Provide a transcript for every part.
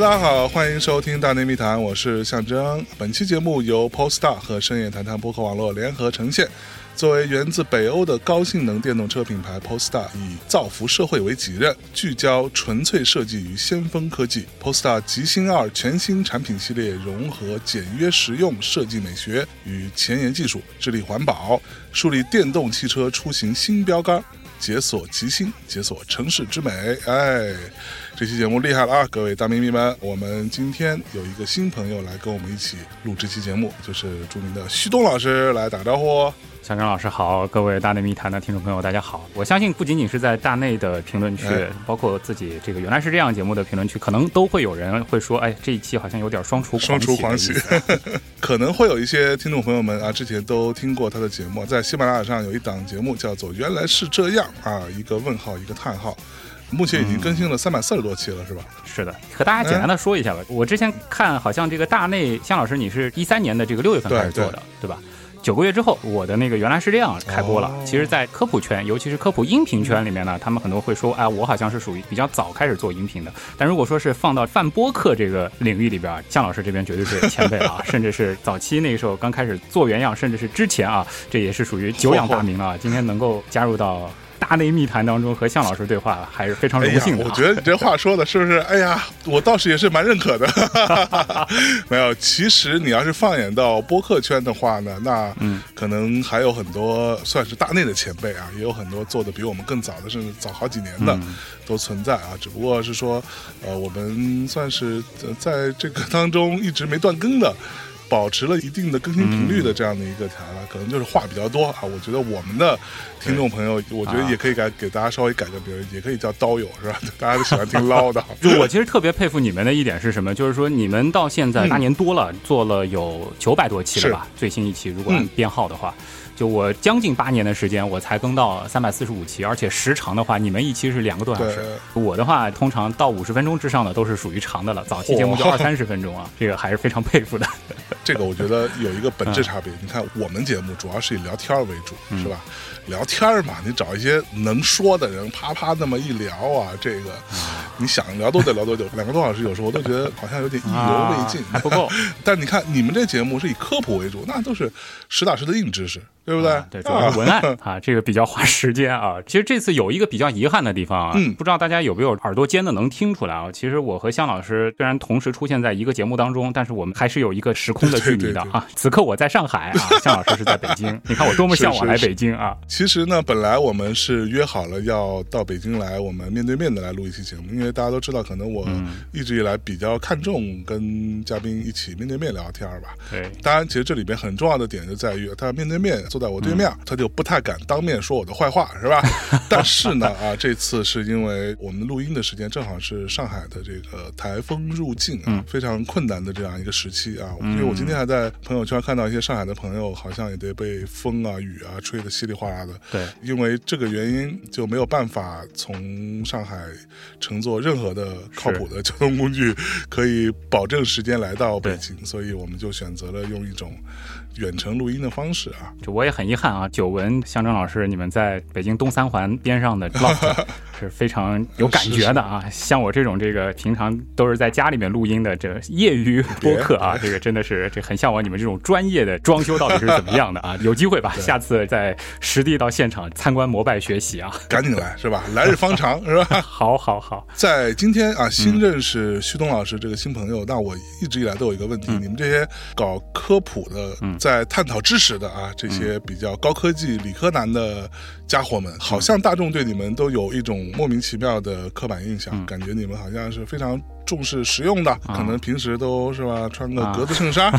大家好，欢迎收听《大内密谈》，我是象征。本期节目由 Polestar 和深夜谈谈播客网络联合呈现。作为源自北欧的高性能电动车品牌，Polestar 以造福社会为己任，聚焦纯粹设计与先锋科技。Polestar 极星二全新产品系列融合简约实用设计美学与前沿技术，致力环保，树立电动汽车出行新标杆。解锁极星，解锁城市之美。哎，这期节目厉害了啊！各位大咪咪们，我们今天有一个新朋友来跟我们一起录这期节目，就是著名的旭东老师来打招呼。小张老师好，各位大内密谈的听众朋友，大家好。我相信不仅仅是在大内的评论区，包括自己这个原来是这样节目的评论区，可能都会有人会说，哎，这一期好像有点双厨双厨狂喜。可能会有一些听众朋友们啊，之前都听过他的节目，在喜马拉雅上有一档节目叫做《原来是这样》啊，一个问号，一个叹号。目前已经更新了三百四十多期了，是吧？是的，和大家简单的说一下吧。我之前看好像这个大内向老师，你是一三年的这个六月份开始做的，对吧？九个月之后，我的那个原来是这样开播了。其实，在科普圈，尤其是科普音频圈里面呢，他们很多会说，哎，我好像是属于比较早开始做音频的。但如果说是放到泛播客这个领域里边，向老师这边绝对是前辈啊，甚至是早期那个时候刚开始做原样，甚至是之前啊，这也是属于久仰大名了。今天能够加入到。大内密谈当中和向老师对话还是非常荣幸的。我觉得你这话说的是不是？哎呀，我倒是也是蛮认可的。没有，其实你要是放眼到播客圈的话呢，那可能还有很多算是大内的前辈啊，也有很多做的比我们更早的，甚至早好几年的都存在啊。只不过是说，呃，我们算是在这个当中一直没断更的。保持了一定的更新频率的这样的一个台了，可能就是话比较多啊。我觉得我们的听众朋友，我觉得也可以改给大家稍微改个名，也可以叫刀友是吧？大家都喜欢听唠叨。就我其实特别佩服你们的一点是什么？就是说你们到现在八年多了，做了有九百多期了吧？最新一期如果按编号的话。就我将近八年的时间，我才更到三百四十五期，而且时长的话，你们一期是两个多小时，我的话通常到五十分钟之上的都是属于长的了。早期节目就二三十分钟啊，这个还是非常佩服的。这个我觉得有一个本质差别，你看我们节目主要是以聊天为主，是吧？聊天嘛，你找一些能说的人，啪啪那么一聊啊，这个你想聊多久聊多久，两个多小时，有时候我都觉得好像有点意犹未尽，还不够。但你看你们这节目是以科普为主，那都是实打实的硬知识。对不对？对，主要是文案啊，这个比较花时间啊。其实这次有一个比较遗憾的地方啊，不知道大家有没有耳朵尖的能听出来啊？其实我和向老师虽然同时出现在一个节目当中，但是我们还是有一个时空的距离的啊。此刻我在上海啊，向老师是在北京。你看我多么向往来北京啊！其实呢，本来我们是约好了要到北京来，我们面对面的来录一期节目，因为大家都知道，可能我一直以来比较看重跟嘉宾一起面对面聊天吧。对，当然，其实这里边很重要的点就在于他面对面坐在我对面，他。就不太敢当面说我的坏话，是吧？但是呢，啊，这次是因为我们录音的时间正好是上海的这个台风入境啊，非常困难的这样一个时期啊。因为我今天还在朋友圈看到一些上海的朋友，好像也得被风啊、雨啊吹得稀里哗啦的。对，因为这个原因就没有办法从上海乘坐任何的靠谱的交通工具，可以保证时间来到北京，所以我们就选择了用一种。远程录音的方式啊，就我也很遗憾啊。久闻象征老师，你们在北京东三环边上的 loft 是非常有感觉的啊。像我这种这个平常都是在家里面录音的这业余播客啊，这个真的是这很向往你们这种专业的装修到底是怎么样的啊？有机会吧，下次再实地到现场参观膜拜学习啊。赶紧来是吧？来日方长是吧？好好好，在今天啊，新认识旭东老师这个新朋友，那我一直以来都有一个问题：你们这些搞科普的，嗯。在探讨知识的啊，这些比较高科技、理科男的家伙们，好像大众对你们都有一种莫名其妙的刻板印象，感觉你们好像是非常。重视实用的，可能平时都是吧，穿个格子衬衫，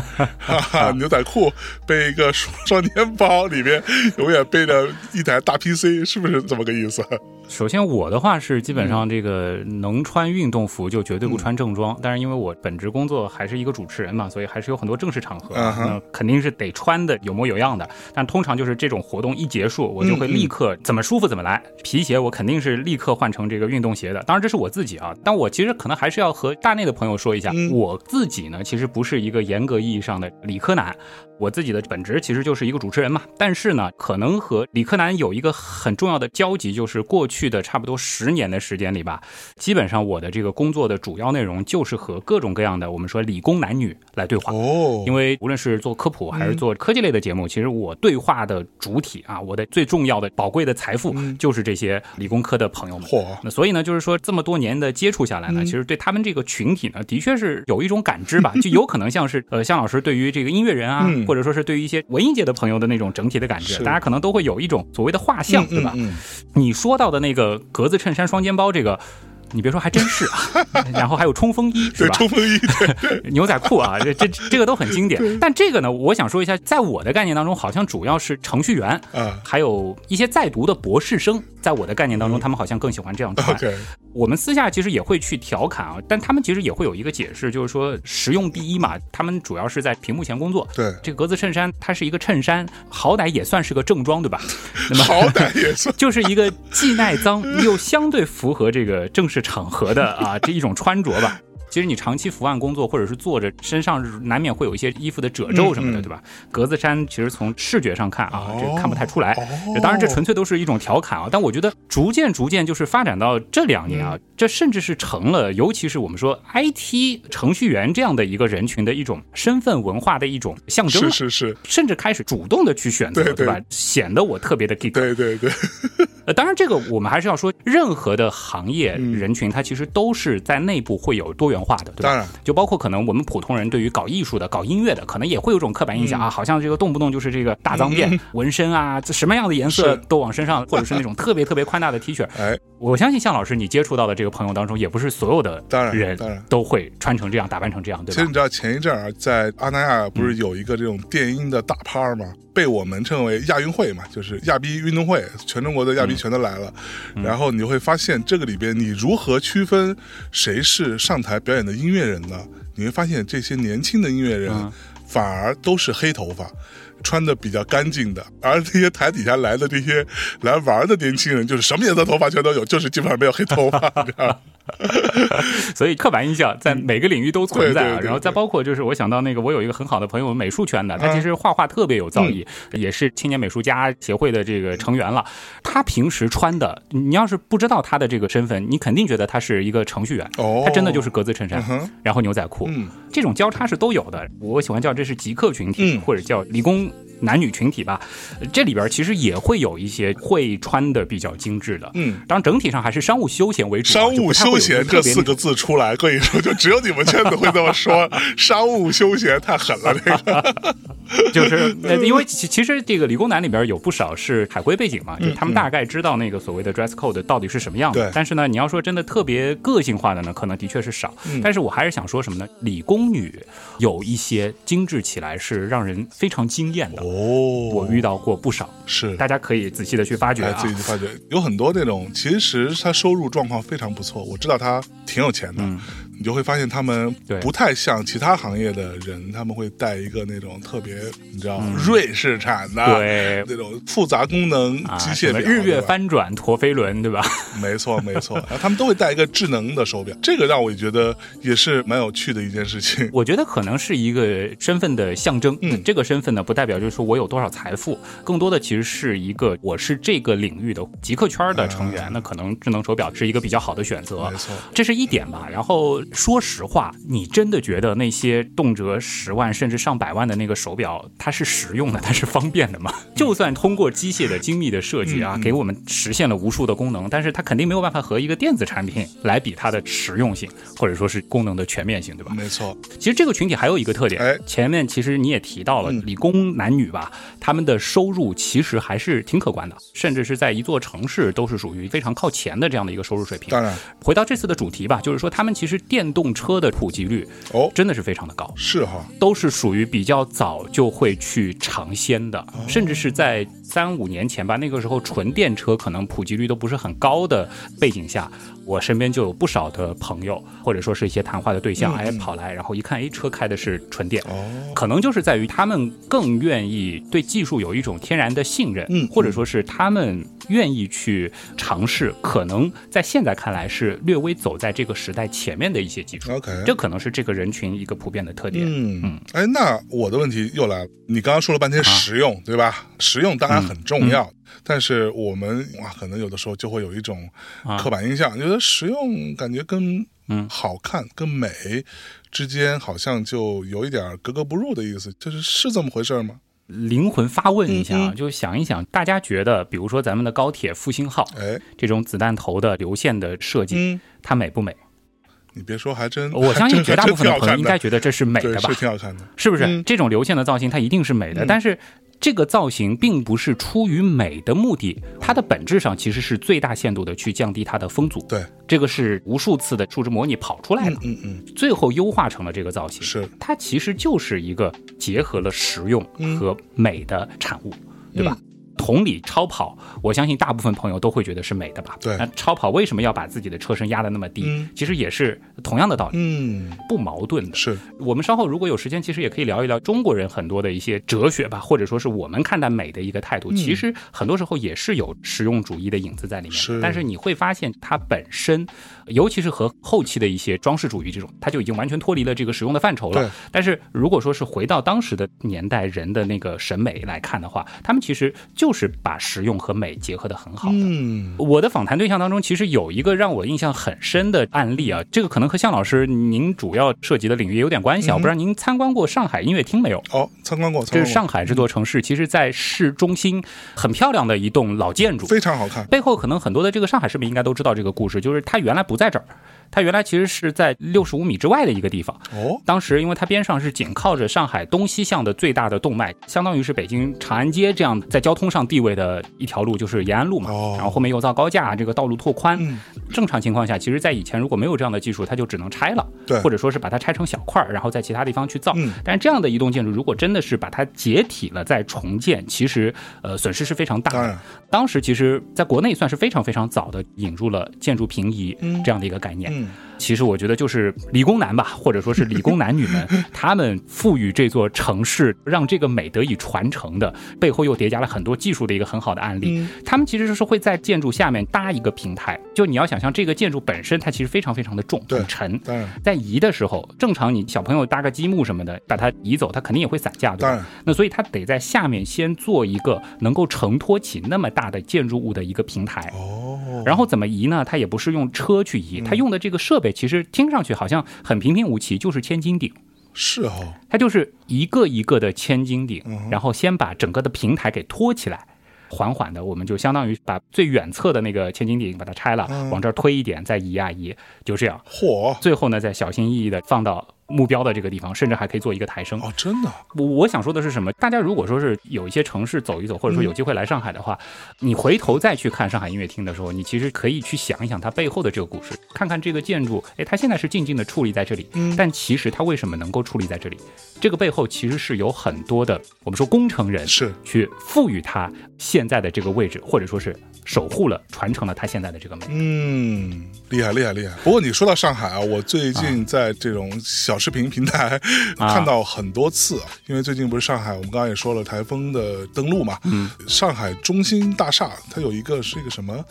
牛仔裤，背一个双肩包，里面永远背着一台大 PC，是不是这么个意思？首先，我的话是基本上这个能穿运动服就绝对不穿正装，但是因为我本职工作还是一个主持人嘛，所以还是有很多正式场合，那肯定是得穿的有模有样的。但通常就是这种活动一结束，我就会立刻怎么舒服怎么来，皮鞋我肯定是立刻换成这个运动鞋的。当然这是我自己啊，但我其实可能还是要。和大内的朋友说一下，我自己呢，其实不是一个严格意义上的理科男。我自己的本职其实就是一个主持人嘛，但是呢，可能和理科男有一个很重要的交集，就是过去的差不多十年的时间里吧，基本上我的这个工作的主要内容就是和各种各样的我们说理工男女来对话。哦，因为无论是做科普还是做科技类的节目，其实我对话的主体啊，我的最重要的宝贵的财富就是这些理工科的朋友们。嚯，那所以呢，就是说这么多年的接触下来呢，其实对他们这个群体呢，的确是有一种感知吧，就有可能像是呃，向老师对于这个音乐人啊，或者说是对于一些文艺界的朋友的那种整体的感觉，大家可能都会有一种所谓的画像，对吧？你说到的那个格子衬衫、双肩包这个。你别说，还真是啊。然后还有冲锋衣，是吧？冲锋衣，牛仔裤啊，这这这个都很经典。但这个呢，我想说一下，在我的概念当中，好像主要是程序员，啊，还有一些在读的博士生，在我的概念当中，他们好像更喜欢这样穿。我们私下其实也会去调侃啊，但他们其实也会有一个解释，就是说实用第一嘛。他们主要是在屏幕前工作。对，这个格子衬衫它是一个衬衫，好歹也算是个正装，对吧？那么好歹也算，就是一个既耐脏又相对符合这个正式场合的啊这一种穿着吧。其实你长期伏案工作，或者是坐着，身上难免会有一些衣服的褶皱什么的，对吧？格子衫其实从视觉上看啊，这看不太出来。当然，这纯粹都是一种调侃啊。但我觉得逐渐逐渐就是发展到这两年啊，这甚至是成了，尤其是我们说 IT 程序员这样的一个人群的一种身份文化的一种象征。是是是，甚至开始主动的去选择，对吧？显得我特别的 geek。对对对。呃，当然，这个我们还是要说，任何的行业人群，它其实都是在内部会有多元化的，对吧？当然，就包括可能我们普通人对于搞艺术的、搞音乐的，可能也会有种刻板印象啊，好像这个动不动就是这个大脏辫、纹身啊，什么样的颜色都往身上，或者是那种特别特别宽大的 T 恤。哎，我相信向老师你接触到的这个朋友当中，也不是所有的人当然都会穿成这样、打扮成这样，对吧？其实你知道前一阵儿在阿那亚不是有一个这种电音的大趴吗？被我们称为亚运会嘛，就是亚逼运动会，全中国的亚逼全都来了。然后你会发现，这个里边你如何区分谁是上台表演的音乐人呢？你会发现，这些年轻的音乐人反而都是黑头发，穿的比较干净的，而这些台底下来的这些来玩的年轻人，就是什么颜色头发全都有，就是基本上没有黑头发，所以刻板印象在每个领域都存在啊，然后再包括就是我想到那个我有一个很好的朋友，美术圈的，他其实画画特别有造诣，也是青年美术家协会的这个成员了。他平时穿的，你要是不知道他的这个身份，你肯定觉得他是一个程序员。哦，他真的就是格子衬衫，然后牛仔裤，这种交叉是都有的。我喜欢叫这是极客群体，或者叫理工。男女群体吧，这里边其实也会有一些会穿的比较精致的，嗯，当然整体上还是商务休闲为主。商务休闲这四个字出来，可以说就只有你们圈子会这么说。商务休闲太狠了，这个 就是因为其其实这个理工男里边有不少是海归背景嘛，就他们大概知道那个所谓的 dress code 到底是什么样的。但是呢，你要说真的特别个性化的呢，可能的确是少。但是我还是想说什么呢？理工女有一些精致起来是让人非常惊艳的。哦，我遇到过不少，是大家可以仔细的去发掘啊，自己去发掘，有很多那种其实他收入状况非常不错，我知道他挺有钱的。你就会发现他们不太像其他行业的人，他们会带一个那种特别，你知道瑞士产的，对那种复杂功能机械表，日月翻转陀飞轮，对吧？没错，没错。然 后他们都会带一个智能的手表，这个让我觉得也是蛮有趣的一件事情。我觉得可能是一个身份的象征。嗯，这个身份呢，不代表就是说我有多少财富，更多的其实是一个我是这个领域的极客圈的成员。那可能智能手表是一个比较好的选择。没错，这是一点吧。然后。说实话，你真的觉得那些动辄十万甚至上百万的那个手表，它是实用的，它是方便的吗？就算通过机械的精密的设计啊，给我们实现了无数的功能，但是它肯定没有办法和一个电子产品来比它的实用性，或者说是功能的全面性，对吧？没错。其实这个群体还有一个特点，哎，前面其实你也提到了，理工男女吧，他们的收入其实还是挺可观的，甚至是在一座城市都是属于非常靠前的这样的一个收入水平。当然，回到这次的主题吧，就是说他们其实电。电动车的普及率哦，真的是非常的高，是哈，都是属于比较早就会去尝鲜的，甚至是在三五年前吧，那个时候纯电车可能普及率都不是很高的背景下，我身边就有不少的朋友或者说是一些谈话的对象，哎，跑来，然后一看，哎，车开的是纯电，哦，可能就是在于他们更愿意对技术有一种天然的信任，嗯，或者说是他们愿意去尝试，可能在现在看来是略微走在这个时代前面的一些技术。OK，这可能是这个人群一个普遍的特点。嗯嗯，哎，那我的问题又来了，你刚刚说了半天实用，对吧？实用当然很重要，但是我们哇，可能有的时候就会有一种刻板印象，觉得实用感觉跟嗯好看跟美之间好像就有一点格格不入的意思，就是是这么回事吗？灵魂发问一下啊，就想一想，大家觉得，比如说咱们的高铁复兴号，哎，这种子弹头的流线的设计，它美不美？你别说，还真，我相信绝大部分的朋友应该觉得这是美的吧？是挺好看的，是不是？这种流线的造型，它一定是美的，但是。这个造型并不是出于美的目的，它的本质上其实是最大限度的去降低它的风阻。对，这个是无数次的数值模拟跑出来的。嗯嗯，最后优化成了这个造型。是，它其实就是一个结合了实用和美的产物，对吧？同理，超跑，我相信大部分朋友都会觉得是美的吧？对。那超跑为什么要把自己的车身压得那么低？其实也是同样的道理，嗯，不矛盾的。是我们稍后如果有时间，其实也可以聊一聊中国人很多的一些哲学吧，或者说是我们看待美的一个态度。其实很多时候也是有实用主义的影子在里面。是。但是你会发现，它本身，尤其是和后期的一些装饰主义这种，它就已经完全脱离了这个实用的范畴了。但是如果说是回到当时的年代人的那个审美来看的话，他们其实就是把实用。和美结合的很好的。嗯，我的访谈对象当中，其实有一个让我印象很深的案例啊，这个可能和向老师您主要涉及的领域有点关系啊。我不知道您参观过上海音乐厅没有？哦，参观过。这是上海这座城市，其实在市中心很漂亮的一栋老建筑，非常好看。背后可能很多的这个上海市民应该都知道这个故事，就是它原来不在这儿。它原来其实是在六十五米之外的一个地方。哦，当时因为它边上是紧靠着上海东西向的最大的动脉，相当于是北京长安街这样在交通上地位的一条路，就是延安路嘛。哦，然后后面又造高架，这个道路拓宽。嗯，正常情况下，其实在以前如果没有这样的技术，它就只能拆了，对，或者说是把它拆成小块儿，然后在其他地方去造。嗯，但是这样的一栋建筑，如果真的是把它解体了再重建，其实呃损失是非常大的。当时其实在国内算是非常非常早的引入了建筑平移这样的一个概念。嗯。其实我觉得就是理工男吧，或者说是理工男女们，他们赋予这座城市让这个美得以传承的背后，又叠加了很多技术的一个很好的案例。他们其实是会在建筑下面搭一个平台，就你要想象这个建筑本身它其实非常非常的重，很沉。在移的时候，正常你小朋友搭个积木什么的，把它移走，它肯定也会散架，对吧？那所以它得在下面先做一个能够承托起那么大的建筑物的一个平台。哦。然后怎么移呢？它也不是用车去移，它用的这个设备。其实听上去好像很平平无奇，就是千斤顶。是哦，它就是一个一个的千斤顶，然后先把整个的平台给托起来，缓缓的，我们就相当于把最远侧的那个千斤顶把它拆了，往这儿推一点，再移啊移，就这样。嚯！最后呢，再小心翼翼的放到。目标的这个地方，甚至还可以做一个抬升哦，真的。我我想说的是什么？大家如果说是有一些城市走一走，或者说有机会来上海的话，你回头再去看上海音乐厅的时候，你其实可以去想一想它背后的这个故事，看看这个建筑，哎，它现在是静静的矗立在这里，但其实它为什么能够矗立在这里？这个背后其实是有很多的，我们说工程人是去赋予它现在的这个位置，或者说是守护了、传承了它现在的这个美。嗯，厉害厉害厉害。不过你说到上海啊，我最近在这种小视频平台看到很多次，啊因为最近不是上海，我们刚刚也说了台风的登陆嘛。嗯，上海中心大厦它有一个是一个什么？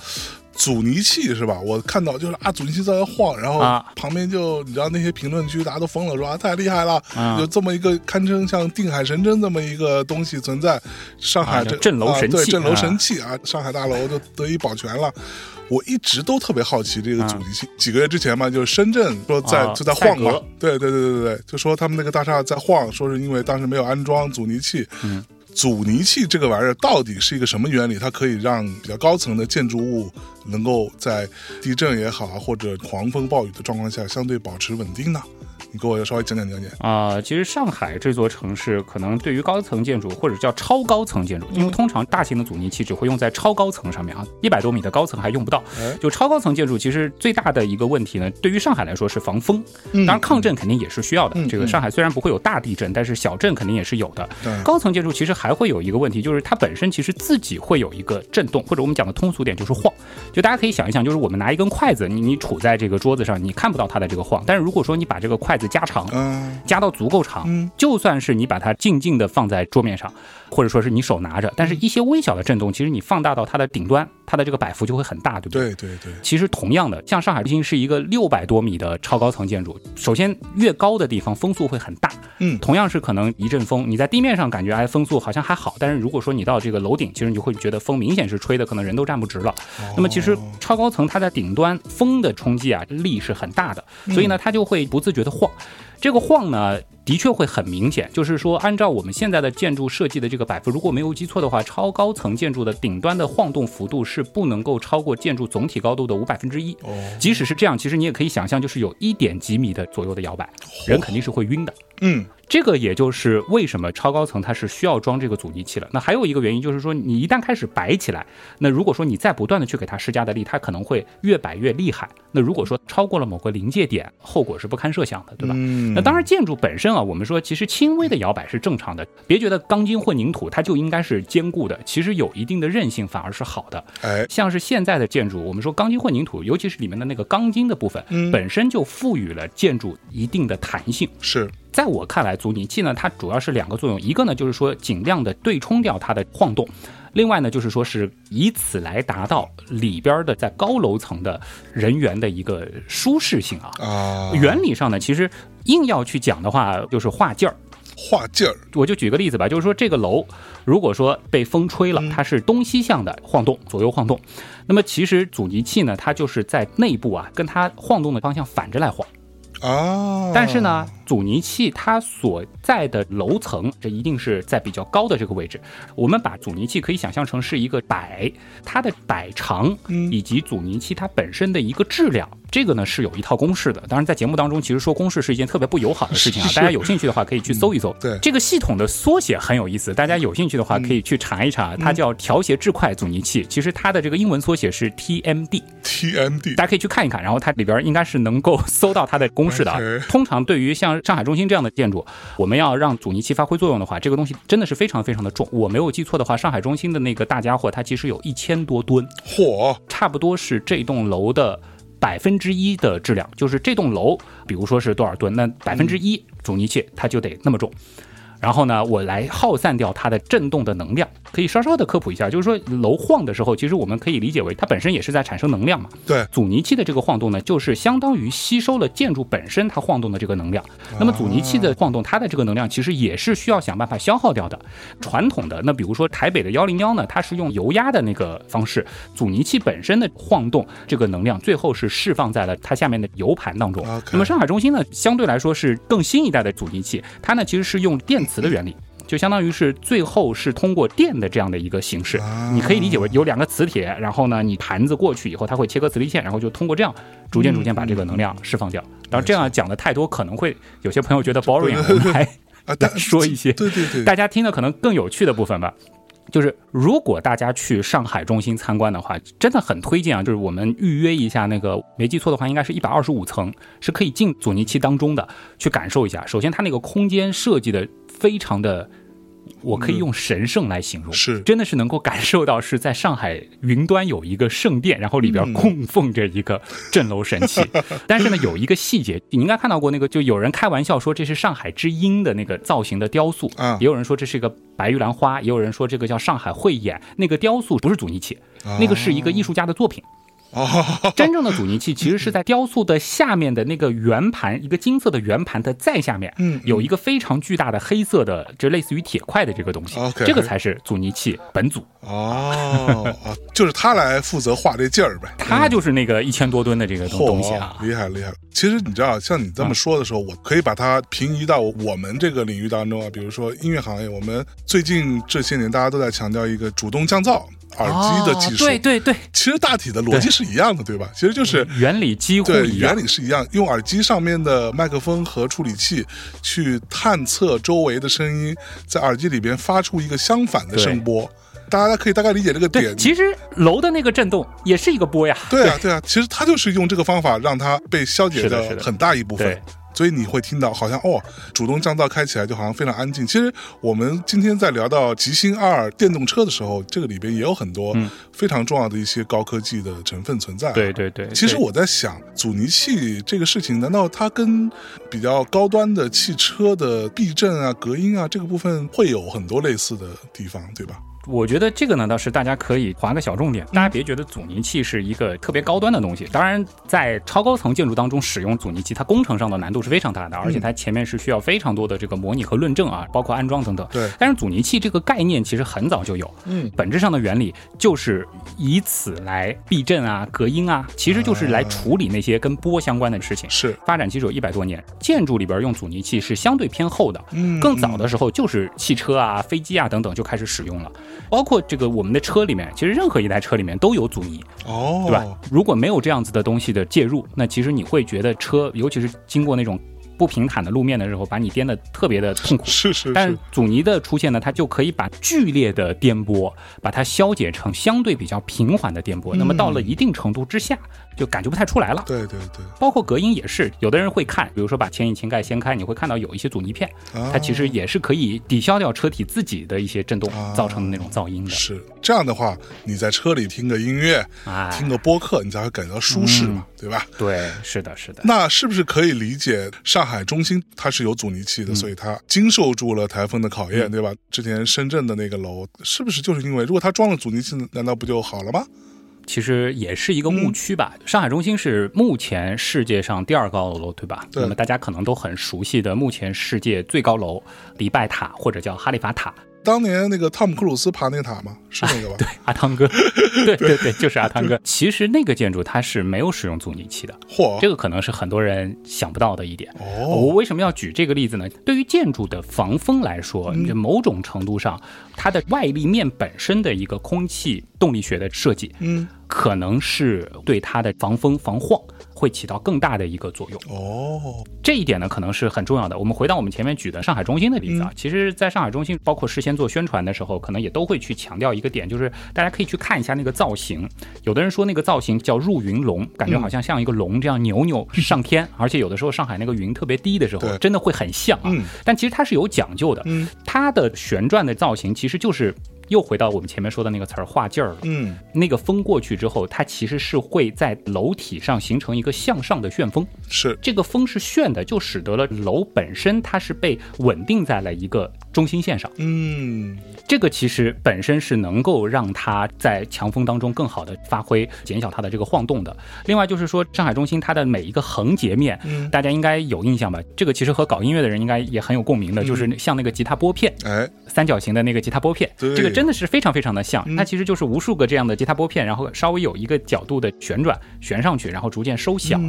阻尼器是吧？我看到就是啊，阻尼器在那晃，然后旁边就你知道那些评论区大家都疯了，说啊太厉害了，有这么一个堪称像定海神针这么一个东西存在，上海这镇楼神器，对镇楼神器啊，上海大楼就得以保全了。我一直都特别好奇这个阻尼器，几个月之前嘛，就是深圳说在就在晃嘛，对对对对对对，就说他们那个大厦在晃，说是因为当时没有安装阻尼器。嗯。阻尼器这个玩意儿到底是一个什么原理？它可以让比较高层的建筑物能够在地震也好，或者狂风暴雨的状况下相对保持稳定呢？你给我稍微讲讲讲讲啊！其实上海这座城市可能对于高层建筑或者叫超高层建筑，因为通常大型的阻尼器只会用在超高层上面啊，一百多米的高层还用不到。就超高层建筑，其实最大的一个问题呢，对于上海来说是防风，当然抗震肯定也是需要的。这个上海虽然不会有大地震，但是小震肯定也是有的。高层建筑其实还会有一个问题，就是它本身其实自己会有一个震动，或者我们讲的通俗点就是晃。就大家可以想一想，就是我们拿一根筷子，你你杵在这个桌子上，你看不到它的这个晃，但是如果说你把这个筷子加长，嗯，加到足够长，就算是你把它静静的放在桌面上，或者说是你手拿着，但是一些微小的震动，其实你放大到它的顶端。它的这个摆幅就会很大，对不对？对对对。其实同样的，像上海中心是一个六百多米的超高层建筑，首先越高的地方风速会很大，嗯，同样是可能一阵风，你在地面上感觉哎风速好像还好，但是如果说你到这个楼顶，其实你就会觉得风明显是吹的，可能人都站不直了。那么其实超高层它在顶端风的冲击啊力是很大的，所以呢它就会不自觉的晃。这个晃呢，的确会很明显。就是说，按照我们现在的建筑设计的这个摆幅，如果没有记错的话，超高层建筑的顶端的晃动幅度是不能够超过建筑总体高度的五百分之一。哦，即使是这样，其实你也可以想象，就是有一点几米的左右的摇摆，人肯定是会晕的。嗯。这个也就是为什么超高层它是需要装这个阻尼器了。那还有一个原因就是说，你一旦开始摆起来，那如果说你再不断的去给它施加的力，它可能会越摆越厉害。那如果说超过了某个临界点，后果是不堪设想的，对吧？那当然，建筑本身啊，我们说其实轻微的摇摆是正常的，别觉得钢筋混凝土它就应该是坚固的，其实有一定的韧性反而是好的。哎，像是现在的建筑，我们说钢筋混凝土，尤其是里面的那个钢筋的部分，本身就赋予了建筑一定的弹性。是。在我看来，阻尼器呢，它主要是两个作用，一个呢就是说尽量的对冲掉它的晃动，另外呢就是说是以此来达到里边的在高楼层的人员的一个舒适性啊。啊，原理上呢，其实硬要去讲的话，就是画劲儿。画劲儿，我就举个例子吧，就是说这个楼如果说被风吹了，它是东西向的晃动，左右晃动，那么其实阻尼器呢，它就是在内部啊，跟它晃动的方向反着来晃。啊，但是呢，阻尼器它所在的楼层，这一定是在比较高的这个位置。我们把阻尼器可以想象成是一个摆，它的摆长，以及阻尼器它本身的一个质量。这个呢是有一套公式的，当然在节目当中，其实说公式是一件特别不友好的事情啊。大家有兴趣的话，可以去搜一搜。对，这个系统的缩写很有意思，大家有兴趣的话可以去查一查，它叫调谐质块阻尼器。其实它的这个英文缩写是 TMD。TMD，大家可以去看一看，然后它里边应该是能够 搜到它的公式的。通常对于像上海中心这样的建筑，我们要让阻尼器发挥作用的话，这个东西真的是非常非常的重。我没有记错的话，上海中心的那个大家伙，它其实有一千多吨，嚯，差不多是这栋楼的。百分之一的质量，就是这栋楼，比如说是多少吨，那百分之一阻尼器它就得那么重。然后呢，我来耗散掉它的震动的能量。可以稍稍的科普一下，就是说楼晃的时候，其实我们可以理解为它本身也是在产生能量嘛。对，阻尼器的这个晃动呢，就是相当于吸收了建筑本身它晃动的这个能量。那么阻尼器的晃动，它的这个能量其实也是需要想办法消耗掉的。传统的那比如说台北的幺零幺呢，它是用油压的那个方式，阻尼器本身的晃动这个能量最后是释放在了它下面的油盘当中。那么上海中心呢，相对来说是更新一代的阻尼器，它呢其实是用电磁的原理。就相当于是最后是通过电的这样的一个形式，你可以理解为有两个磁铁，然后呢，你盘子过去以后，它会切割磁力线，然后就通过这样逐渐逐渐把这个能量释放掉。然后这样讲的太多，可能会有些朋友觉得 boring，我们来 说一些，对对对，大家听的可能更有趣的部分吧。就是如果大家去上海中心参观的话，真的很推荐啊！就是我们预约一下那个，没记错的话，应该是一百二十五层，是可以进阻尼器当中的，去感受一下。首先，它那个空间设计的非常的。我可以用神圣来形容，是真的是能够感受到是在上海云端有一个圣殿，然后里边供奉着一个镇楼神器。但是呢，有一个细节，你应该看到过那个，就有人开玩笑说这是上海之鹰的那个造型的雕塑，也有人说这是一个白玉兰花，也有人说这个叫上海汇演。那个雕塑不是阻尼器，那个是一个艺术家的作品。哦，真正的阻尼器其实是在雕塑的下面的那个圆盘，一个金色的圆盘的再下面，嗯，有一个非常巨大的黑色的，就类似于铁块的这个东西，这个才是阻尼器本组。哦，就是他来负责画这劲儿呗，他就是那个一千多吨的这个东西啊，厉害厉害。其实你知道，像你这么说的时候，我可以把它平移到我们这个领域当中啊，比如说音乐行业，我们最近这些年大家都在强调一个主动降噪。耳机的技术，对对对，其实大体的逻辑是一样的，对吧？其实就是原理几乎对，原理是一样，用耳机上面的麦克风和处理器去探测周围的声音，在耳机里边发出一个相反的声波，大家可以大概理解这个点。其实楼的那个震动也是一个波呀。对啊，对啊，其实它就是用这个方法让它被消解的很大一部分。所以你会听到，好像哦，主动降噪开起来就好像非常安静。其实我们今天在聊到极星二电动车的时候，这个里边也有很多非常重要的一些高科技的成分存在。对对对。其实我在想，阻尼器这个事情，难道它跟比较高端的汽车的避震啊、隔音啊这个部分会有很多类似的地方，对吧？我觉得这个呢倒是大家可以划个小重点，大家别觉得阻尼器是一个特别高端的东西。当然，在超高层建筑当中使用阻尼器，它工程上的难度是非常大的，而且它前面是需要非常多的这个模拟和论证啊，包括安装等等。对。但是阻尼器这个概念其实很早就有，嗯，本质上的原理就是以此来避震啊、隔音啊，其实就是来处理那些跟波相关的事情。是。发展其实有一百多年，建筑里边用阻尼器是相对偏厚的。嗯。更早的时候就是汽车啊、飞机啊等等就开始使用了。包括这个我们的车里面，其实任何一台车里面都有阻尼，哦，对吧？如果没有这样子的东西的介入，那其实你会觉得车，尤其是经过那种。不平坦的路面的时候，把你颠得特别的痛苦。是是。但阻尼的出现呢，它就可以把剧烈的颠簸，把它消解成相对比较平缓的颠簸。那么到了一定程度之下，就感觉不太出来了。对对对。包括隔音也是，有的人会看，比如说把牵引擎盖掀开，你会看到有一些阻尼片，它其实也是可以抵消掉车体自己的一些震动造成的那种噪音的。是这样的话，你在车里听个音乐，听个播客，你才会感觉到舒适嘛，对吧？对，是的，是的。那是不是可以理解上海？海中心它是有阻尼器的，所以它经受住了台风的考验，对吧？之前深圳的那个楼是不是就是因为如果它装了阻尼器，难道不就好了吗？其实也是一个误区吧。上海中心是目前世界上第二高的楼，对吧？那么大家可能都很熟悉的，目前世界最高楼迪拜塔或者叫哈利法塔。当年那个汤姆克鲁斯爬那个塔吗？是那个吧？对，阿汤哥，对对对，就是阿汤哥。其实那个建筑它是没有使用阻尼器的，嚯，这个可能是很多人想不到的一点。哦，我为什么要举这个例子呢？对于建筑的防风来说，这某种程度上，它的外立面本身的一个空气动力学的设计，嗯，可能是对它的防风防晃。会起到更大的一个作用哦，这一点呢可能是很重要的。我们回到我们前面举的上海中心的例子啊，其实，在上海中心，包括事先做宣传的时候，可能也都会去强调一个点，就是大家可以去看一下那个造型。有的人说那个造型叫入云龙，感觉好像像一个龙这样扭扭上天，而且有的时候上海那个云特别低的时候，真的会很像啊。但其实它是有讲究的，它的旋转的造型其实就是。又回到我们前面说的那个词儿画劲儿了。嗯，那个风过去之后，它其实是会在楼体上形成一个向上的旋风。是，这个风是旋的，就使得了楼本身它是被稳定在了一个中心线上。嗯，这个其实本身是能够让它在强风当中更好的发挥，减小它的这个晃动的。另外就是说，上海中心它的每一个横截面，大家应该有印象吧？这个其实和搞音乐的人应该也很有共鸣的，就是像那个吉他拨片，哎，三角形的那个吉他拨片，这个真。真的是非常非常的像，它其实就是无数个这样的吉他拨片，然后稍微有一个角度的旋转，旋上去，然后逐渐收小。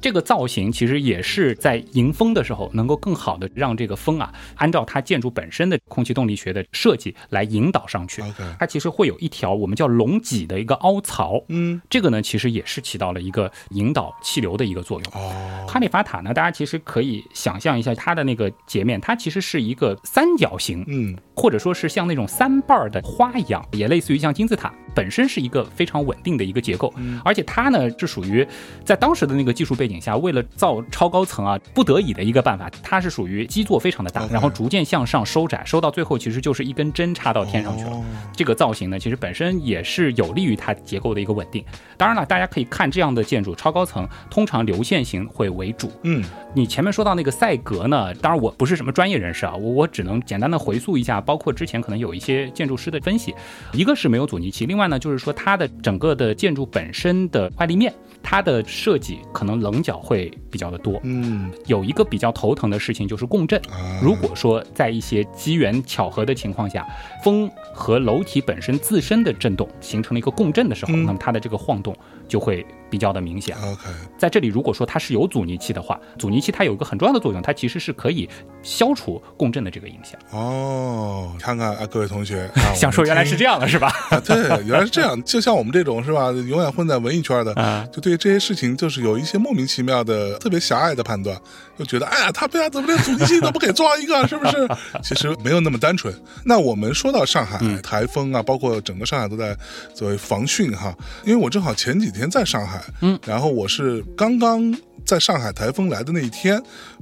这个造型其实也是在迎风的时候，能够更好的让这个风啊，按照它建筑本身的空气动力学的设计来引导上去。它其实会有一条我们叫龙脊的一个凹槽，嗯，这个呢其实也是起到了一个引导气流的一个作用。哦，哈利法塔呢，大家其实可以想象一下它的那个截面，它其实是一个三角形，嗯，或者说是像那种三瓣。的花一样也类似于像金字塔，本身是一个非常稳定的一个结构，而且它呢是属于在当时的那个技术背景下，为了造超高层啊，不得已的一个办法。它是属于基座非常的大，然后逐渐向上收窄，收到最后其实就是一根针插到天上去了。这个造型呢，其实本身也是有利于它结构的一个稳定。当然了，大家可以看这样的建筑，超高层通常流线型会为主。嗯，你前面说到那个赛格呢，当然我不是什么专业人士啊，我我只能简单的回溯一下，包括之前可能有一些建筑。师的分析，一个是没有阻尼器，另外呢，就是说它的整个的建筑本身的外立面，它的设计可能棱角会比较的多。嗯，有一个比较头疼的事情就是共振。如果说在一些机缘巧合的情况下，风和楼体本身自身的震动形成了一个共振的时候，那么它的这个晃动就会。比较的明显。OK，在这里，如果说它是有阻尼器的话，阻尼器它有一个很重要的作用，它其实是可以消除共振的这个影响。哦，看看啊，各位同学，想说原来是这样的，是吧？啊，对，原来是这样。就像我们这种是吧，永远混在文艺圈的，就对这些事情就是有一些莫名其妙的、特别狭隘的判断，就觉得哎呀，他们家怎么连阻尼器都不给装一个，是不是？其实没有那么单纯。那我们说到上海台风啊，包括整个上海都在作为防汛哈，因为我正好前几天在上海。嗯，然后我是刚刚在上海台风来的那一天，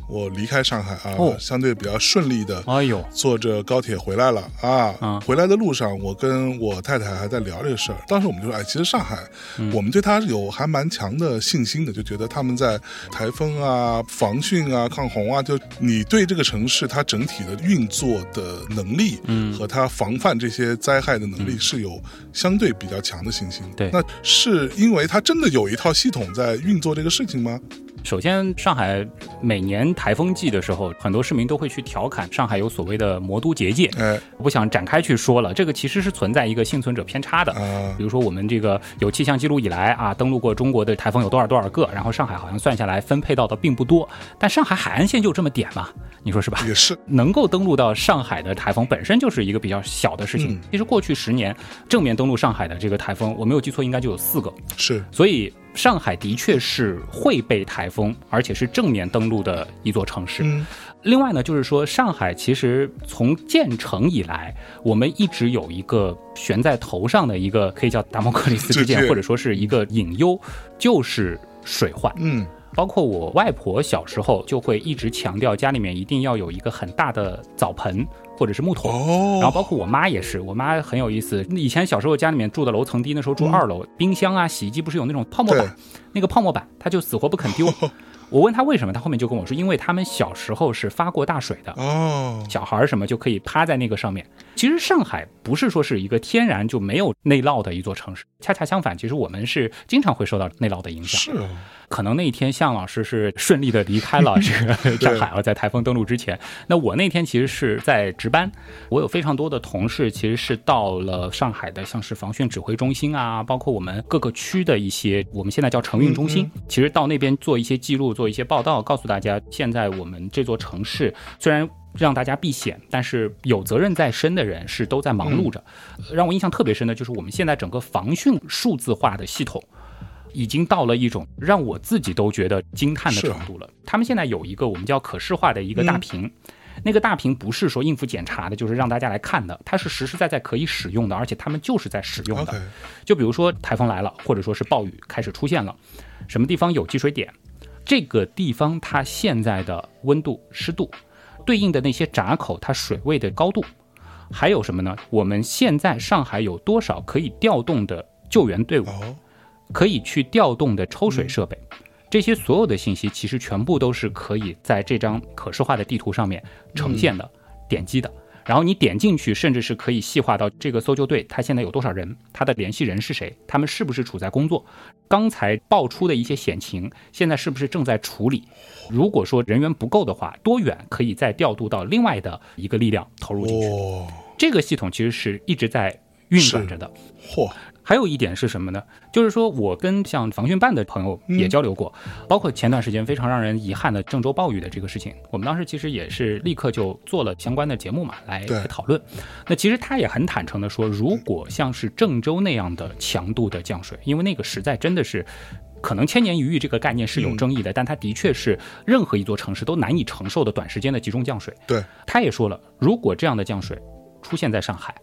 我离开上海啊，相对比较顺利的，哎呦，坐着高铁回来了啊。回来的路上，我跟我太太还在聊这个事儿。当时我们就说，哎，其实上海，我们对它有还蛮强的信心的，就觉得他们在台风啊、防汛啊、抗洪啊，就你对这个城市它整体的运作的能力，嗯，和它防范这些灾害的能力是有相对比较强的信心。对，那是因为它真的有一套系统在运作这个事情吗？首先，上海每年台风季的时候，很多市民都会去调侃上海有所谓的魔都结界。哎，我不想展开去说了，这个其实是存在一个幸存者偏差的。啊，比如说我们这个有气象记录以来啊，登陆过中国的台风有多少多少个，然后上海好像算下来分配到的并不多。但上海海岸线就这么点嘛，你说是吧？也是，能够登陆到上海的台风本身就是一个比较小的事情。其实过去十年正面登陆上海的这个台风，我没有记错，应该就有四个。是，所以。上海的确是会被台风，而且是正面登陆的一座城市。另外呢，就是说上海其实从建成以来，我们一直有一个悬在头上的一个可以叫达摩克里斯之剑，或者说是一个隐忧，就是水患。嗯，包括我外婆小时候就会一直强调，家里面一定要有一个很大的澡盆。或者是木桶，然后包括我妈也是，我妈很有意思。以前小时候家里面住的楼层低，那时候住二楼，冰箱啊、洗衣机不是有那种泡沫板，那个泡沫板她就死活不肯丢。我问他为什么，他后面就跟我说，因为他们小时候是发过大水的。哦，小孩什么就可以趴在那个上面。其实上海不是说是一个天然就没有内涝的一座城市，恰恰相反，其实我们是经常会受到内涝的影响。是啊。可能那一天向老师是顺利的离开了这个 上海啊，在台风登陆之前，那我那天其实是在值班，我有非常多的同事其实是到了上海的，像是防汛指挥中心啊，包括我们各个区的一些，我们现在叫城运中心，其实到那边做一些记录，做一些报道，告诉大家现在我们这座城市虽然让大家避险，但是有责任在身的人是都在忙碌着。让我印象特别深的就是我们现在整个防汛数字化的系统。已经到了一种让我自己都觉得惊叹的程度了。他们现在有一个我们叫可视化的一个大屏，那个大屏不是说应付检查的，就是让大家来看的，它是实实在在可以使用的，而且他们就是在使用的。就比如说台风来了，或者说是暴雨开始出现了，什么地方有积水点，这个地方它现在的温度、湿度，对应的那些闸口它水位的高度，还有什么呢？我们现在上海有多少可以调动的救援队伍？可以去调动的抽水设备，这些所有的信息其实全部都是可以在这张可视化的地图上面呈现的、点击的。然后你点进去，甚至是可以细化到这个搜救队他现在有多少人，他的联系人是谁，他们是不是处在工作？刚才爆出的一些险情，现在是不是正在处理？如果说人员不够的话，多远可以再调度到另外的一个力量投入进去？这个系统其实是一直在运转着的。嚯！还有一点是什么呢？就是说我跟像防汛办的朋友也交流过，包括前段时间非常让人遗憾的郑州暴雨的这个事情，我们当时其实也是立刻就做了相关的节目嘛，来讨论。那其实他也很坦诚的说，如果像是郑州那样的强度的降水，因为那个实在真的是，可能千年一遇这个概念是有争议的，但它的确是任何一座城市都难以承受的短时间的集中降水。对，他也说了，如果这样的降水出现在上海。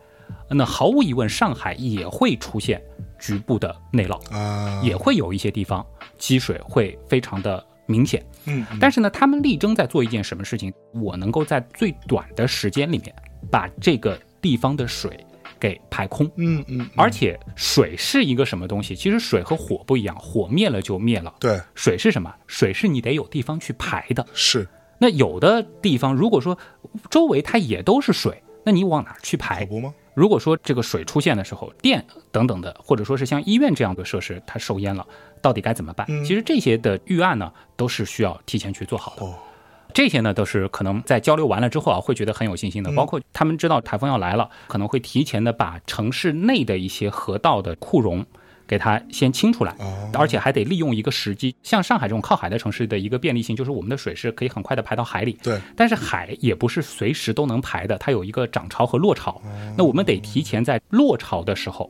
那毫无疑问，上海也会出现局部的内涝啊，也会有一些地方积水会非常的明显。嗯，但是呢，他们力争在做一件什么事情？我能够在最短的时间里面把这个地方的水给排空。嗯嗯，而且水是一个什么东西？其实水和火不一样，火灭了就灭了。对，水是什么？水是你得有地方去排的。是。那有的地方，如果说周围它也都是水，那你往哪去排？可不吗？如果说这个水出现的时候，电等等的，或者说是像医院这样的设施它受淹了，到底该怎么办？其实这些的预案呢，都是需要提前去做好的。这些呢，都是可能在交流完了之后啊，会觉得很有信心的。包括他们知道台风要来了，可能会提前的把城市内的一些河道的库容。给它先清出来，而且还得利用一个时机。像上海这种靠海的城市的一个便利性，就是我们的水是可以很快的排到海里。对，但是海也不是随时都能排的，它有一个涨潮和落潮。那我们得提前在落潮的时候，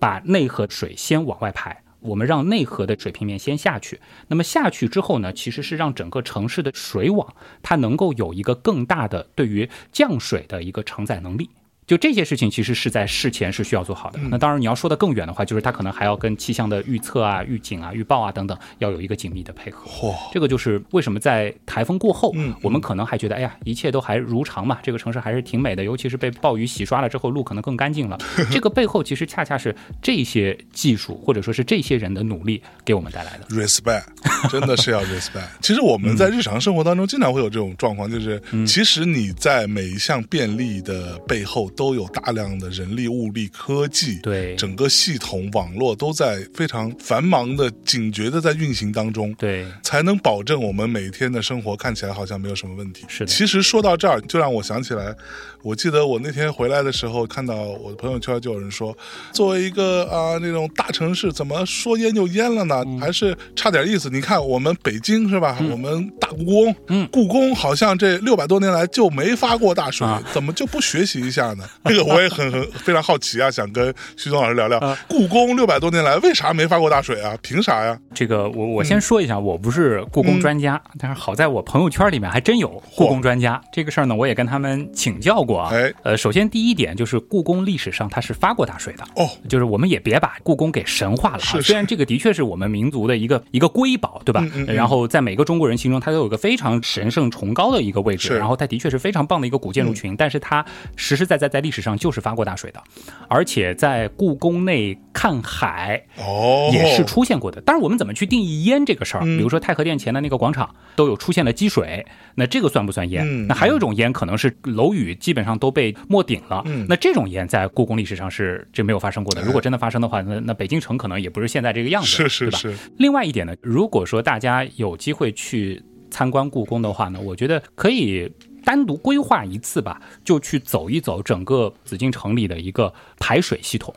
把内河水先往外排，我们让内河的水平面先下去。那么下去之后呢，其实是让整个城市的水网它能够有一个更大的对于降水的一个承载能力。就这些事情，其实是在事前是需要做好的。那当然，你要说的更远的话，就是它可能还要跟气象的预测啊、预警啊、预报啊等等，要有一个紧密的配合。嚯，这个就是为什么在台风过后，我们可能还觉得，哎呀，一切都还如常嘛，这个城市还是挺美的。尤其是被暴雨洗刷了之后，路可能更干净了。这个背后其实恰恰是这些技术或者说是这些人的努力给我们带来的。Respect，真的是要 respect。其实我们在日常生活当中经常会有这种状况，就是其实你在每一项便利的背后。都有大量的人力、物力、科技，对整个系统网络都在非常繁忙的、警觉的在运行当中，对，才能保证我们每天的生活看起来好像没有什么问题。是的，其实说到这儿，就让我想起来，我记得我那天回来的时候，看到我的朋友圈就有人说，作为一个啊那种大城市，怎么说淹就淹了呢？还是差点意思。你看我们北京是吧？我们大故宫，嗯，故宫好像这六百多年来就没发过大水，怎么就不学习一下呢？这个我也很很非常好奇啊，想跟徐总老师聊聊，故宫六百多年来为啥没发过大水啊？凭啥呀？这个我我先说一下，我不是故宫专家，但是好在我朋友圈里面还真有故宫专家。这个事儿呢，我也跟他们请教过啊。哎，呃，首先第一点就是故宫历史上它是发过大水的哦，就是我们也别把故宫给神化了啊。虽然这个的确是我们民族的一个 一个瑰宝，对吧？然后在每个中国人心中，它都有一个非常神圣崇高的一个位置。然后它的确是非常棒的一个古建筑群，但是它实实在在在历史上。就是发过大水的，而且在故宫内看海哦，也是出现过的。但是我们怎么去定义淹这个事儿？比如说太和殿前的那个广场都有出现了积水，那这个算不算淹？那还有一种淹，可能是楼宇基本上都被没顶了，那这种淹在故宫历史上是这没有发生过的。如果真的发生的话，那那北京城可能也不是现在这个样子，是是是。另外一点呢，如果说大家有机会去参观故宫的话呢，我觉得可以。单独规划一次吧，就去走一走整个紫禁城里的一个排水系统，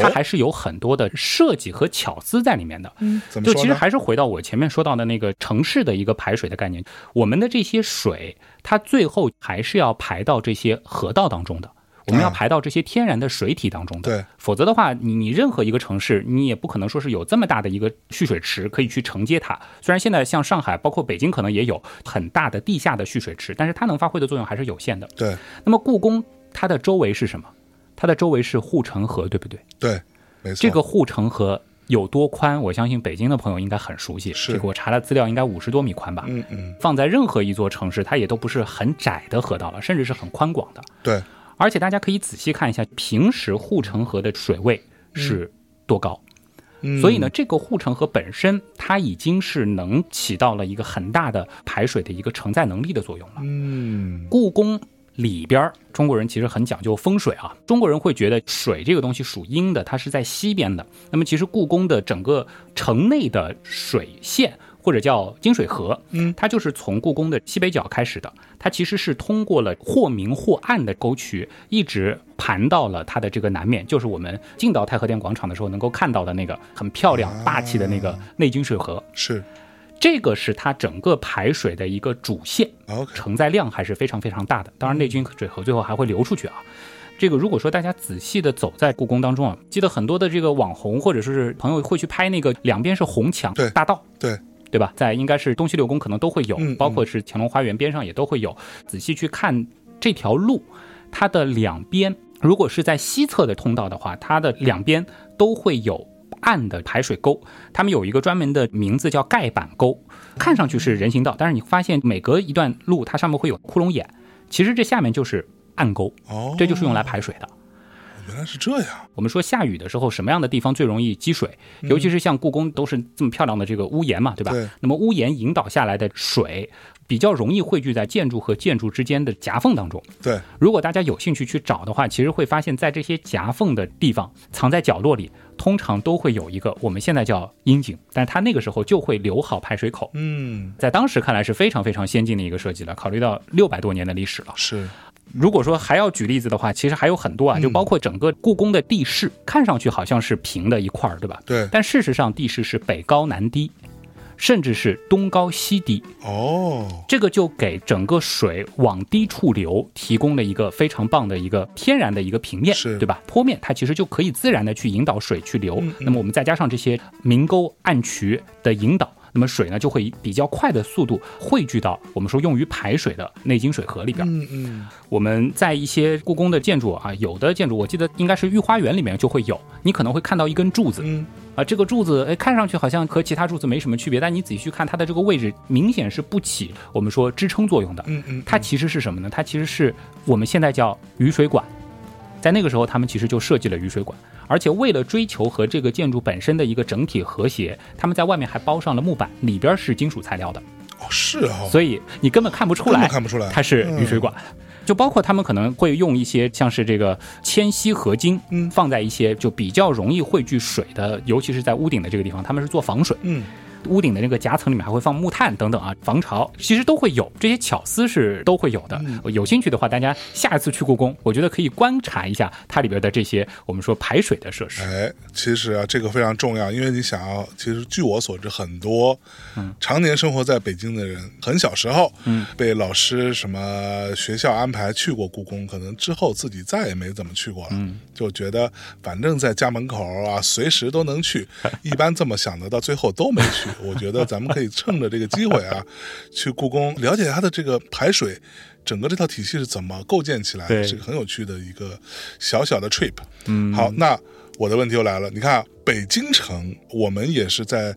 它还是有很多的设计和巧思在里面的。嗯，就其实还是回到我前面说到的那个城市的一个排水的概念，我们的这些水，它最后还是要排到这些河道当中的。我们要排到这些天然的水体当中的，对，否则的话，你你任何一个城市，你也不可能说是有这么大的一个蓄水池可以去承接它。虽然现在像上海，包括北京，可能也有很大的地下的蓄水池，但是它能发挥的作用还是有限的。对。那么故宫它的周围是什么？它的周围是护城河，对不对？对，没错。这个护城河有多宽？我相信北京的朋友应该很熟悉。是。这个我查了资料，应该五十多米宽吧？嗯嗯。放在任何一座城市，它也都不是很窄的河道了，甚至是很宽广的。对。而且大家可以仔细看一下，平时护城河的水位是多高？所以呢，这个护城河本身它已经是能起到了一个很大的排水的一个承载能力的作用了。嗯，故宫里边，中国人其实很讲究风水啊。中国人会觉得水这个东西属阴的，它是在西边的。那么其实故宫的整个城内的水线。或者叫金水河，嗯，它就是从故宫的西北角开始的，它其实是通过了或明或暗的沟渠，一直盘到了它的这个南面，就是我们进到太和殿广场的时候能够看到的那个很漂亮、霸气的那个内金水河。是，这个是它整个排水的一个主线，承载量还是非常非常大的。当然，内金水河最后还会流出去啊。这个如果说大家仔细的走在故宫当中啊，记得很多的这个网红或者说是朋友会去拍那个两边是红墙大道，对。对吧？在应该是东西六宫可能都会有，包括是乾隆花园边上也都会有。仔细去看这条路，它的两边，如果是在西侧的通道的话，它的两边都会有暗的排水沟，他们有一个专门的名字叫盖板沟。看上去是人行道，但是你发现每隔一段路，它上面会有窟窿眼，其实这下面就是暗沟，这就是用来排水的。原来是这样。我们说下雨的时候，什么样的地方最容易积水？尤其是像故宫都是这么漂亮的这个屋檐嘛，对吧？对。那么屋檐引导下来的水，比较容易汇聚在建筑和建筑之间的夹缝当中。对。如果大家有兴趣去找的话，其实会发现，在这些夹缝的地方，藏在角落里，通常都会有一个我们现在叫阴井，但是它那个时候就会留好排水口。嗯。在当时看来是非常非常先进的一个设计了，考虑到六百多年的历史了。是。如果说还要举例子的话，其实还有很多啊，就包括整个故宫的地势，看上去好像是平的一块儿，对吧？对。但事实上，地势是北高南低，甚至是东高西低。哦。这个就给整个水往低处流提供了一个非常棒的一个天然的一个平面，对吧？坡面它其实就可以自然的去引导水去流。那么我们再加上这些明沟暗渠的引导。那么水呢就会以比较快的速度汇聚到我们说用于排水的内金水河里边。嗯嗯，我们在一些故宫的建筑啊，有的建筑我记得应该是御花园里面就会有，你可能会看到一根柱子。嗯啊，这个柱子哎，看上去好像和其他柱子没什么区别，但你仔细去看，它的这个位置明显是不起我们说支撑作用的。嗯嗯，它其实是什么呢？它其实是我们现在叫雨水管，在那个时候他们其实就设计了雨水管，而且为了追求和这个建筑本身的一个整体和谐，他们在外面还包上了木板，里边是金属材料的，哦是哦，所以你根本看不出来看不出来。它是雨水管。就包括他们可能会用一些像是这个铅锡合金，嗯。放在一些就比较容易汇聚水的，尤其是在屋顶的这个地方，他们是做防水。嗯屋顶的那个夹层里面还会放木炭等等啊，防潮其实都会有这些巧思是都会有的。嗯有兴趣的话，大家下一次去故宫，我觉得可以观察一下它里边的这些我们说排水的设施。哎，其实啊，这个非常重要，因为你想要，其实据我所知，很多常年生活在北京的人，很小时候，嗯，被老师什么学校安排去过故宫，可能之后自己再也没怎么去过了，嗯，就觉得反正在家门口啊，随时都能去，一般这么想的，到最后都没去。我觉得咱们可以趁着这个机会啊，去故宫了解它的这个排水。整个这套体系是怎么构建起来的？是个很有趣的一个小小的 trip。嗯，好，那我的问题又来了，你看北京城，我们也是在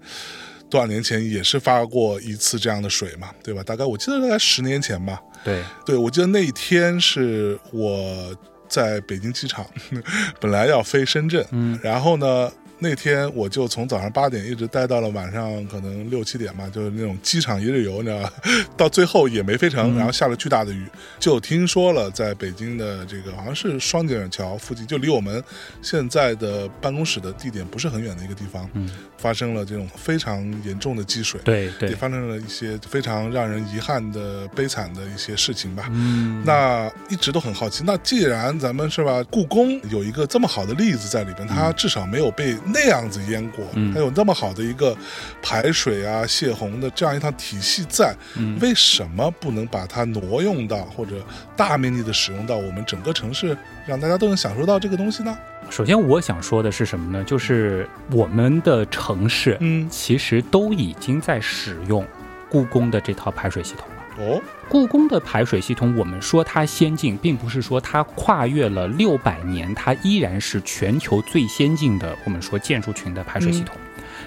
多少年前也是发过一次这样的水嘛，对吧？大概我记得大概十年前吧。对，对，我记得那一天是我在北京机场，本来要飞深圳，嗯，然后呢。那天我就从早上八点一直待到了晚上可能六七点吧，就是那种机场一日游，你知道吧？到最后也没飞成，然后下了巨大的雨。就听说了，在北京的这个好像是双井桥附近，就离我们现在的办公室的地点不是很远的一个地方，嗯，发生了这种非常严重的积水，对对也，发生了一些非常让人遗憾的悲惨的一些事情吧。嗯，那一直都很好奇，那既然咱们是吧，故宫有一个这么好的例子在里边，它至少没有被那样子淹过，嗯它有那么好的一个排水啊、泄洪的这样一套体系在，嗯为什么不能把它挪用到或者大面积的使用到我们整个城市，让大家都能享受到这个东西呢？首先我想说的是什么呢？就是我们的城市，嗯，其实都已经在使用故宫的这套排水系统了。哦，故宫的排水系统，我们说它先进，并不是说它跨越了六百年，它依然是全球最先进的。我们说建筑群的排水系统，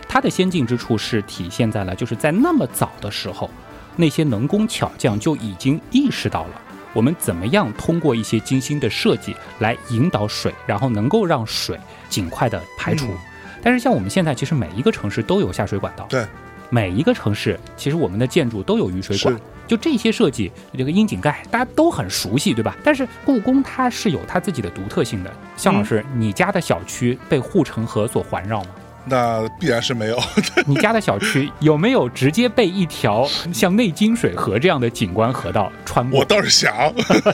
它的先进之处是体现在了，就是在那么早的时候，那些能工巧匠就已经意识到了。我们怎么样通过一些精心的设计来引导水，然后能够让水尽快的排除。嗯但是像我们现在，其实每一个城市都有下水管道，对，每一个城市其实我们的建筑都有雨水管，就这些设计，这个窨井盖大家都很熟悉，对吧？但是故宫它是有它自己的独特性的。向老师，你家的小区被护城河所环绕吗？那必然是没有。你家的小区有没有直接被一条 像内金水河这样的景观河道穿过我？倒是想，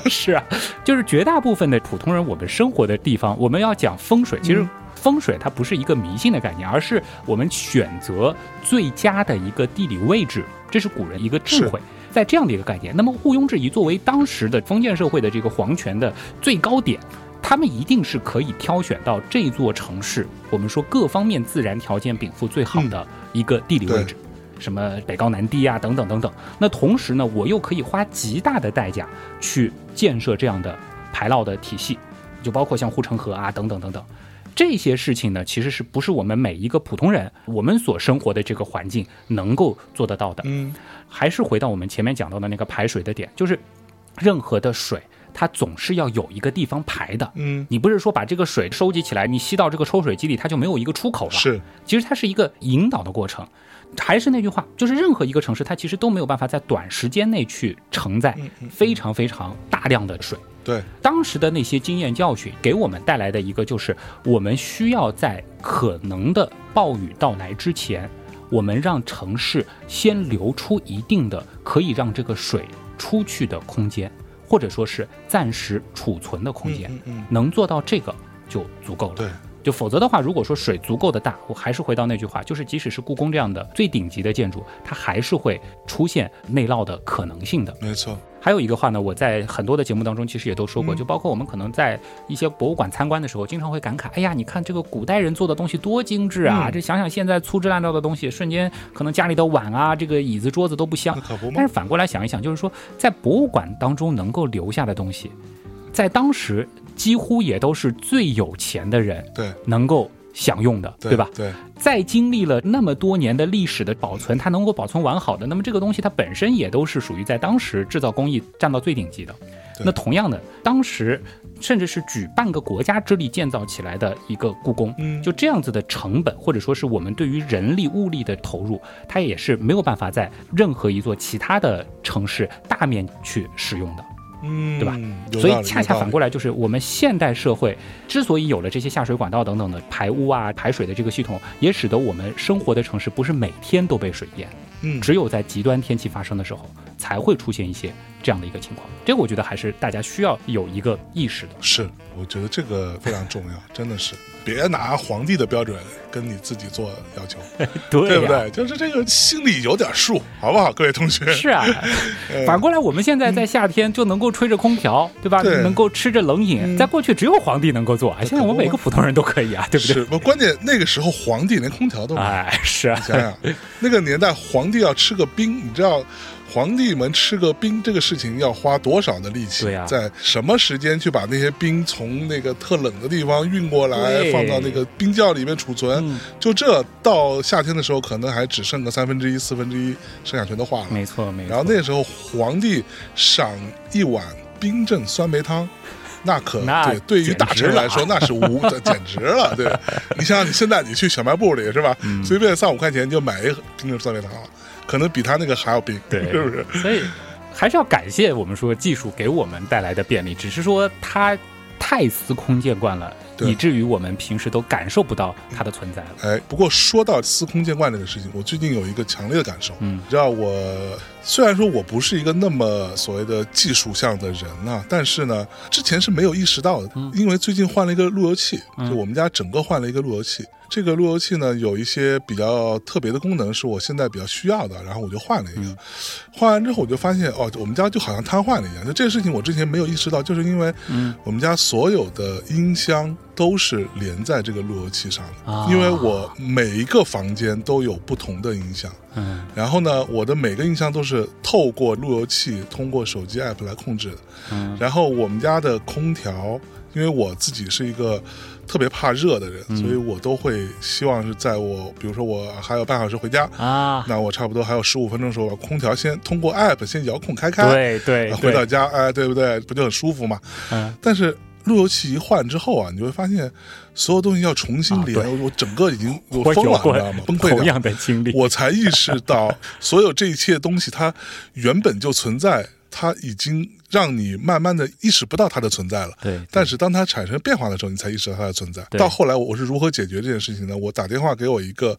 是啊，就是绝大部分的普通人，我们生活的地方，我们要讲风水，其实嗯风水它不是一个迷信的概念，而是我们选择最佳的一个地理位置，这是古人一个智慧。在这样的一个概念，那么毋庸置疑，作为当时的封建社会的这个皇权的最高点，他们一定是可以挑选到这座城市，我们说各方面自然条件禀赋最好的一个地理位置。什么北高南低啊，等等等等。那同时呢，我又可以花极大的代价去建设这样的排涝的体系，就包括像护城河啊，等等等等。这些事情呢，其实是不是我们每一个普通人，我们所生活的这个环境能够做得到的？嗯，还是回到我们前面讲到的那个排水的点，就是任何的水，它总是要有一个地方排的。嗯，你不是说把这个水收集起来，你吸到这个抽水机里，它就没有一个出口了？是，其实它是一个引导的过程。还是那句话，就是任何一个城市，它其实都没有办法在短时间内去承载非常非常大量的水。对，当时的那些经验教训给我们带来的一个就是，我们需要在可能的暴雨到来之前，我们让城市先留出一定的可以让这个水出去的空间，或者说是暂时储存的空间。嗯嗯，能做到这个就足够了。对。就否则的话，如果说水足够的大，我还是回到那句话，就是即使是故宫这样的最顶级的建筑，它还是会出现内涝的可能性的。没错。还有一个话呢，我在很多的节目当中其实也都说过，就包括我们可能在一些博物馆参观的时候，经常会感慨，哎呀，你看这个古代人做的东西多精致啊！这想想现在粗制滥造的东西，瞬间可能家里的碗啊，这个椅子桌子都不香。但是反过来想一想，就是说在博物馆当中能够留下的东西，在当时几乎也都是最有钱的人对能够。享用的，对吧？对，在经历了那么多年的历史的保存，它能够保存完好的，那么这个东西它本身也都是属于在当时制造工艺占到最顶级的。那同样的，当时甚至是举半个国家之力建造起来的一个故宫，就这样子的成本，或者说是我们对于人力物力的投入，它也是没有办法在任何一座其他的城市大面去使用的。嗯，对吧？所以恰恰反过来，就是我们现代社会之所以有了这些下水管道等等的排污啊、排水的这个系统，也使得我们生活的城市不是每天都被水淹。嗯，只有在极端天气发生的时候，才会出现一些这样的一个情况。这个我觉得还是大家需要有一个意识的。是，我觉得这个非常重要，真的是别拿皇帝的标准跟你自己做要求，对不对？就是这个心里有点数，好不好，各位同学？是啊，反过来，我们现在在夏天就能够吹着空调，对吧？能够吃着冷饮，在过去只有皇帝能够做，现在我们每个普通人都可以啊，对不对？是，关键那个时候皇帝连空调都没有，哎，是啊，想想 那个年代，皇帝要吃个冰，你知道？皇帝们吃个冰这个事情要花多少的力气？对呀，在什么时间去把那些冰从那个特冷的地方运过来，放到那个冰窖里面储存？就这到夏天的时候，可能还只剩个三分之一、四分之一，剩下全都化了。没错，没错。然后那时候皇帝赏一碗冰镇酸梅汤，那可 对对于大臣来说那是无 简直了。对，你想想，你现在你去小卖部里是吧？随便三五块钱就买一冰镇酸梅汤了。可能比他那个还要冰，对，是不是？所以还是要感谢我们说技术给我们带来的便利，只是说它太司空见惯了，以至于我们平时都感受不到它的存在了。哎，不过说到司空见惯这个事情，我最近有一个强烈的感受，嗯，你知道我虽然说我不是一个那么所谓的技术向的人啊，但是呢，之前是没有意识到的，因为最近换了一个路由器，就我们家整个换了一个路由器。这个路由器呢，有一些比较特别的功能，是我现在比较需要的，然后我就换了一个。换完之后，我就发现哦，我们家就好像瘫痪了一样。就这个事情，我之前没有意识到，就是因为我们家所有的音箱都是连在这个路由器上的，因为我每一个房间都有不同的音响。嗯，然后呢，我的每个音箱都是透过路由器，通过手机 app 来控制的。嗯，然后我们家的空调，因为我自己是一个。特别怕热的人，所以我都会希望是在我，比如说我还有半小时回家啊，那我差不多还有十五分钟的时候，把空调先通过 app 先遥控开开，对对，回到家，哎，对不对？不就很舒服嘛？嗯。但是路由器一换之后啊，你会发现所有东西要重新连，我整个已经我疯了，你知道吗？崩溃同样的经历，我才意识到所有这一切东西它原本就存在，它已经。让你慢慢的意识不到它的存在了，对。但是当它产生变化的时候，你才意识到它的存在。到后来，我是如何解决这件事情呢？我打电话给我一个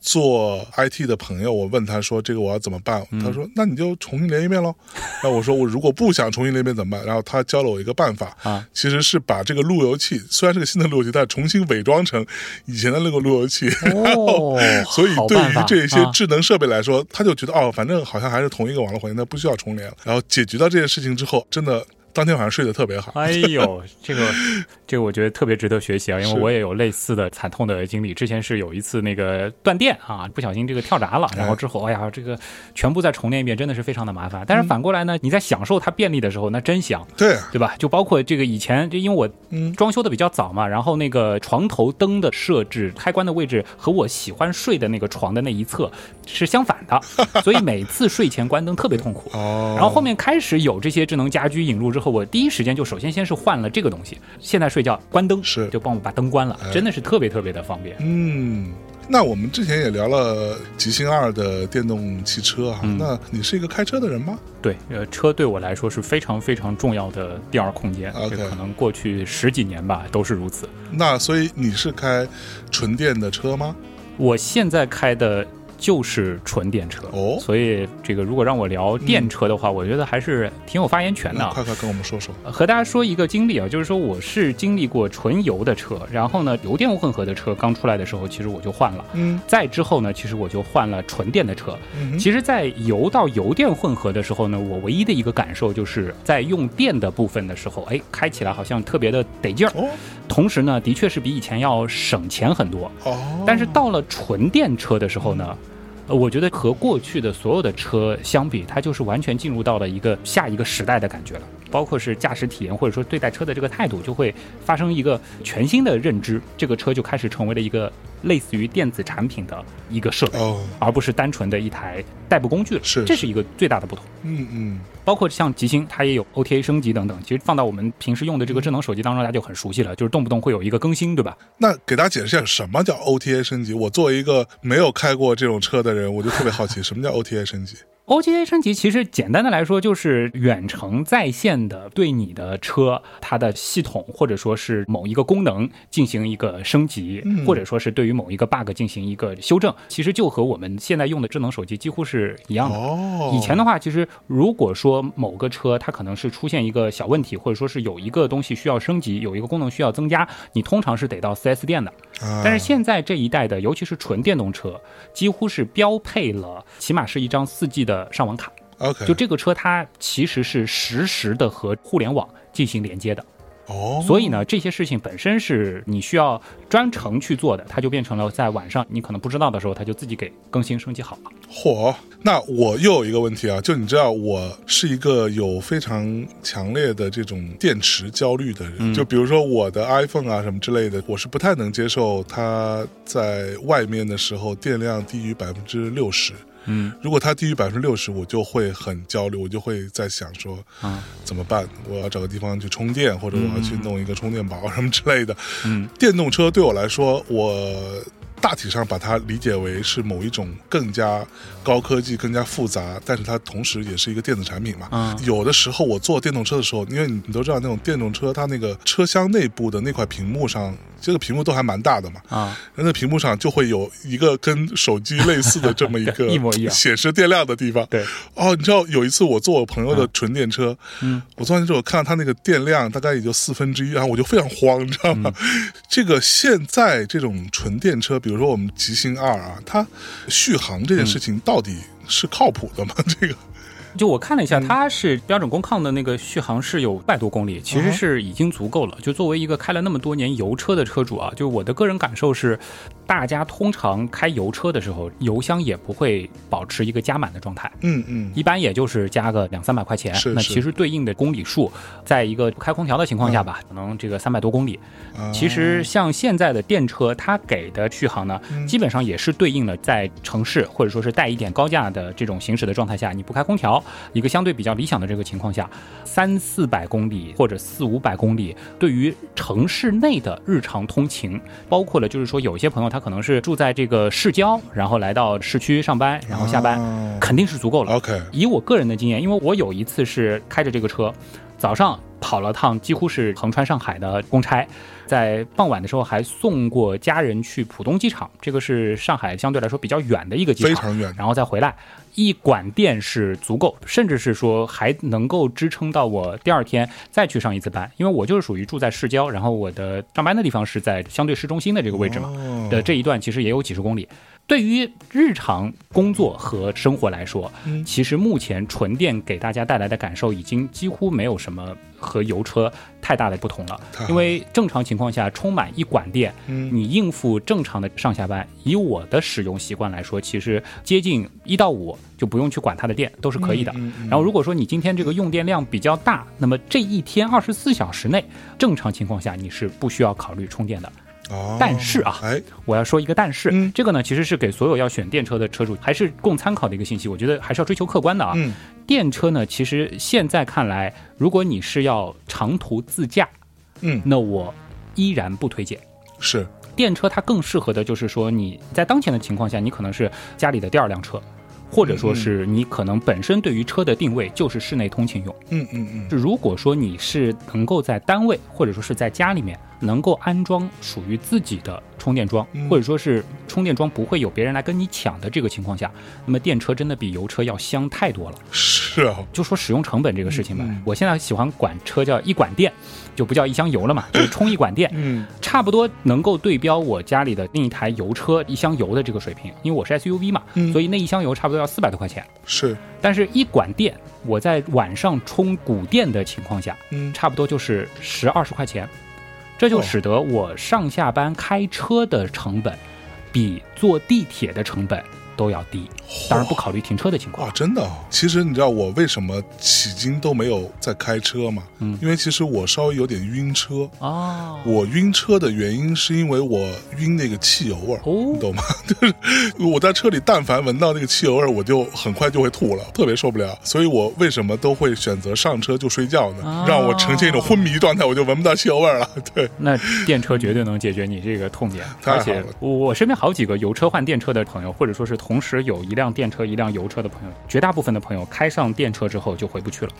做 IT 的朋友，我问他说：“这个我要怎么办？”他说：“那你就重新连一遍喽。” 那我说：“我如果不想重新连一遍怎么办？”然后他教了我一个办法啊，其实是把这个路由器，虽然是个新的路由器，但重新伪装成以前的那个路由器。哦，所以对于这些智能设备来说，他就觉得哦，反正好像还是同一个网络环境，那不需要重连了。然后解决到这件事情之后。真的，当天晚上睡得特别好。哎呦，这个。这个我觉得特别值得学习啊，因为我也有类似的惨痛的经历。之前是有一次那个断电啊，不小心这个跳闸了，然后之后哎呀，这个全部再重练一遍，真的是非常的麻烦。但是反过来呢，你在享受它便利的时候，那真香，对对吧？就包括这个以前，就因为我装修的比较早嘛，然后那个床头灯的设置开关的位置和我喜欢睡的那个床的那一侧是相反的，所以每次睡前关灯特别痛苦。哦。然后后面开始有这些智能家居引入之后，我第一时间就首先先是换了这个东西，现在。睡觉关灯是就帮我把灯关了，真的是特别特别的方便。嗯，那我们之前也聊了极星二的电动汽车啊，那你是一个开车的人吗？对，呃，车对我来说是非常非常重要的第二空间。OK，可能过去十几年吧都是如此。那所以你是开纯电的车吗？我现在开的就是纯电车哦所以这个如果让我聊电车的话，我觉得还是挺有发言权的啊。快快跟我们说说。呃和大家说一个经历啊，就是说我是经历过纯油的车，然后呢，油电混合的车刚出来的时候，其实我就换了。嗯再之后呢，其实我就换了纯电的车。嗯其实，在油到油电混合的时候呢，我唯一的一个感受就是在用电的部分的时候，哎，开起来好像特别的得劲儿。哦同时呢，的确是比以前要省钱很多。哦，但是到了纯电车的时候呢，呃，我觉得和过去的所有的车相比，它就是完全进入到了一个下一个时代的感觉了。包括是驾驶体验，或者说对待车的这个态度，就会发生一个全新的认知。这个车就开始成为了一个类似于电子产品的一个设备，哦，而不是单纯的一台代步工具了。是这是一个最大的不同。嗯嗯，包括像极星，它也有 OTA 升级等等。其实放到我们平时用的这个智能手机当中，大家就很熟悉了，就是动不动会有一个更新，对吧？那给大家解释一下什么叫 OTA 升级。我作为一个没有开过这种车的人，我就特别好奇，什么叫 OTA 升级？OTA 升级其实简单的来说就是远程在线的对你的车它的系统或者说是某一个功能进行一个升级，或者说是对于某一个 bug 进行一个修正，其实就和我们现在用的智能手机几乎是一样的。哦，以前的话，其实如果说某个车它可能是出现一个小问题，或者说是有一个东西需要升级，有一个功能需要增加，你通常是得到 4S 店的。啊，但是现在这一代的，尤其是纯电动车，几乎是标配了，起码是一张 4G 的上网卡。OK，就这个车，它其实是实时的和互联网进行连接的。哦，所以呢，这些事情本身是你需要专程去做的，它就变成了在晚上你可能不知道的时候，它就自己给更新升级好了。嚯，那我又有一个问题啊，就你知道我是一个有非常强烈的这种电池焦虑的人，嗯就比如说我的 iPhone 啊什么之类的，我是不太能接受它在外面的时候电量低于百分之六十。嗯，如果它低于百分之六十，我就会很焦虑，我就会在想说，啊，怎么办？我要找个地方去充电，或者我要去弄一个充电宝什么之类的。嗯，电动车对我来说，我大体上把它理解为是某一种更加高科技、更加复杂，但是它同时也是一个电子产品嘛。嗯有的时候我坐电动车的时候，因为你你都知道那种电动车，它那个车厢内部的那块屏幕上，这个屏幕都还蛮大的嘛。啊，那屏幕上就会有一个跟手机类似的这么一个 一模一样显示电量的地方。对，哦，你知道有一次我坐我朋友的纯电车，嗯，我坐进去之后看到他那个电量大概也就四分之一，然后我就非常慌，你知道吗？嗯 这个现在这种纯电车，比如说我们极星二啊，它续航这件事情到底是靠谱的吗？这个就我看了一嗯下，它是标准工抗的那个续航是有百多公里，其实是已经足够了。就作为一个开了那么多年油车的车主啊，就我的个人感受是，大家通常开油车的时候，油箱也不会保持一个加满的状态。嗯嗯，一般也就是加个两三百块钱，是是那其实对应的公里数，在一个不开空调的情况下吧，可能这个三百多公里。啊其实像现在的电车，它给的续航呢，嗯基本上也是对应了在城市或者说是带一点高价的这种行驶的状态下，你不开空调，一个相对比较理想的这个情况下，三四百公里或者四五百公里，对于城市内的日常通勤，包括了就是说有些朋友他可能是住在这个市郊，然后来到市区上班，然后下班，啊肯定是足够了。OK，以我个人的经验，因为我有一次是开着这个车，早上跑了趟几乎是横穿上海的公差，在傍晚的时候还送过家人去浦东机场，这个是上海相对来说比较远的一个机场，非常远然后再回来。一管电是足够，甚至是说还能够支撑到我第二天再去上一次班，因为我就是属于住在市郊，然后我的上班的地方是在相对市中心的这个位置嘛。哦的这一段其实也有几十公里。对于日常工作和生活来说，嗯其实目前纯电给大家带来的感受已经几乎没有什么和油车太大的不同了。了因为正常情况下充满一管电，嗯你应付正常的上下班，以我的使用习惯来说，其实接近一到五就不用去管它的电，都是可以的。然后如果说你今天这个用电量比较大，那么这一天二十四小时内，正常情况下你是不需要考虑充电的。哦但是啊哎，我要说一个但是，嗯这个呢其实是给所有要选电车的车主还是供参考的一个信息。我觉得还是要追求客观的啊。嗯电车呢，其实现在看来，如果你是要长途自驾，嗯，那我依然不推荐。是电车它更适合的就是说你在当前的情况下，你可能是家里的第二辆车，或者说是你可能本身对于车的定位就是室内通勤用。嗯嗯嗯如果说你是能够在单位或者说是在家里面能够安装属于自己的充电桩，或者说是充电桩不会有别人来跟你抢的这个情况下，那么电车真的比油车要香太多了。是啊，就说使用成本这个事情吧，我现在喜欢管车叫一管电，就不叫一箱油了嘛，就是充一管电，嗯，差不多能够对标我家里的另一台油车一箱油的这个水平，因为我是 SUV 嘛，所以那一箱油差不多要四百多块钱。是，但是一管电，我在晚上充谷电的情况下，嗯，差不多就是十二十块钱。这就使得我上下班开车的成本，比坐地铁的成本。都要低，当然不考虑停车的情况啊！真的，其实你知道我为什么迄今都没有在开车吗？嗯，因为其实我稍微有点晕车哦。我晕车的原因是因为我晕那个汽油味儿，你懂吗？就是我在车里，但凡闻到那个汽油味儿，我就很快就会吐了，特别受不了。所以我为什么都会选择上车就睡觉呢？让我呈现一种昏迷状态，我就闻不到汽油味儿了。对，那电车绝对能解决你这个痛点。而且我身边好几个油车换电车的朋友，或者说是。同时有一辆电车、一辆油车的朋友，绝大部分的朋友开上电车之后就回不去了。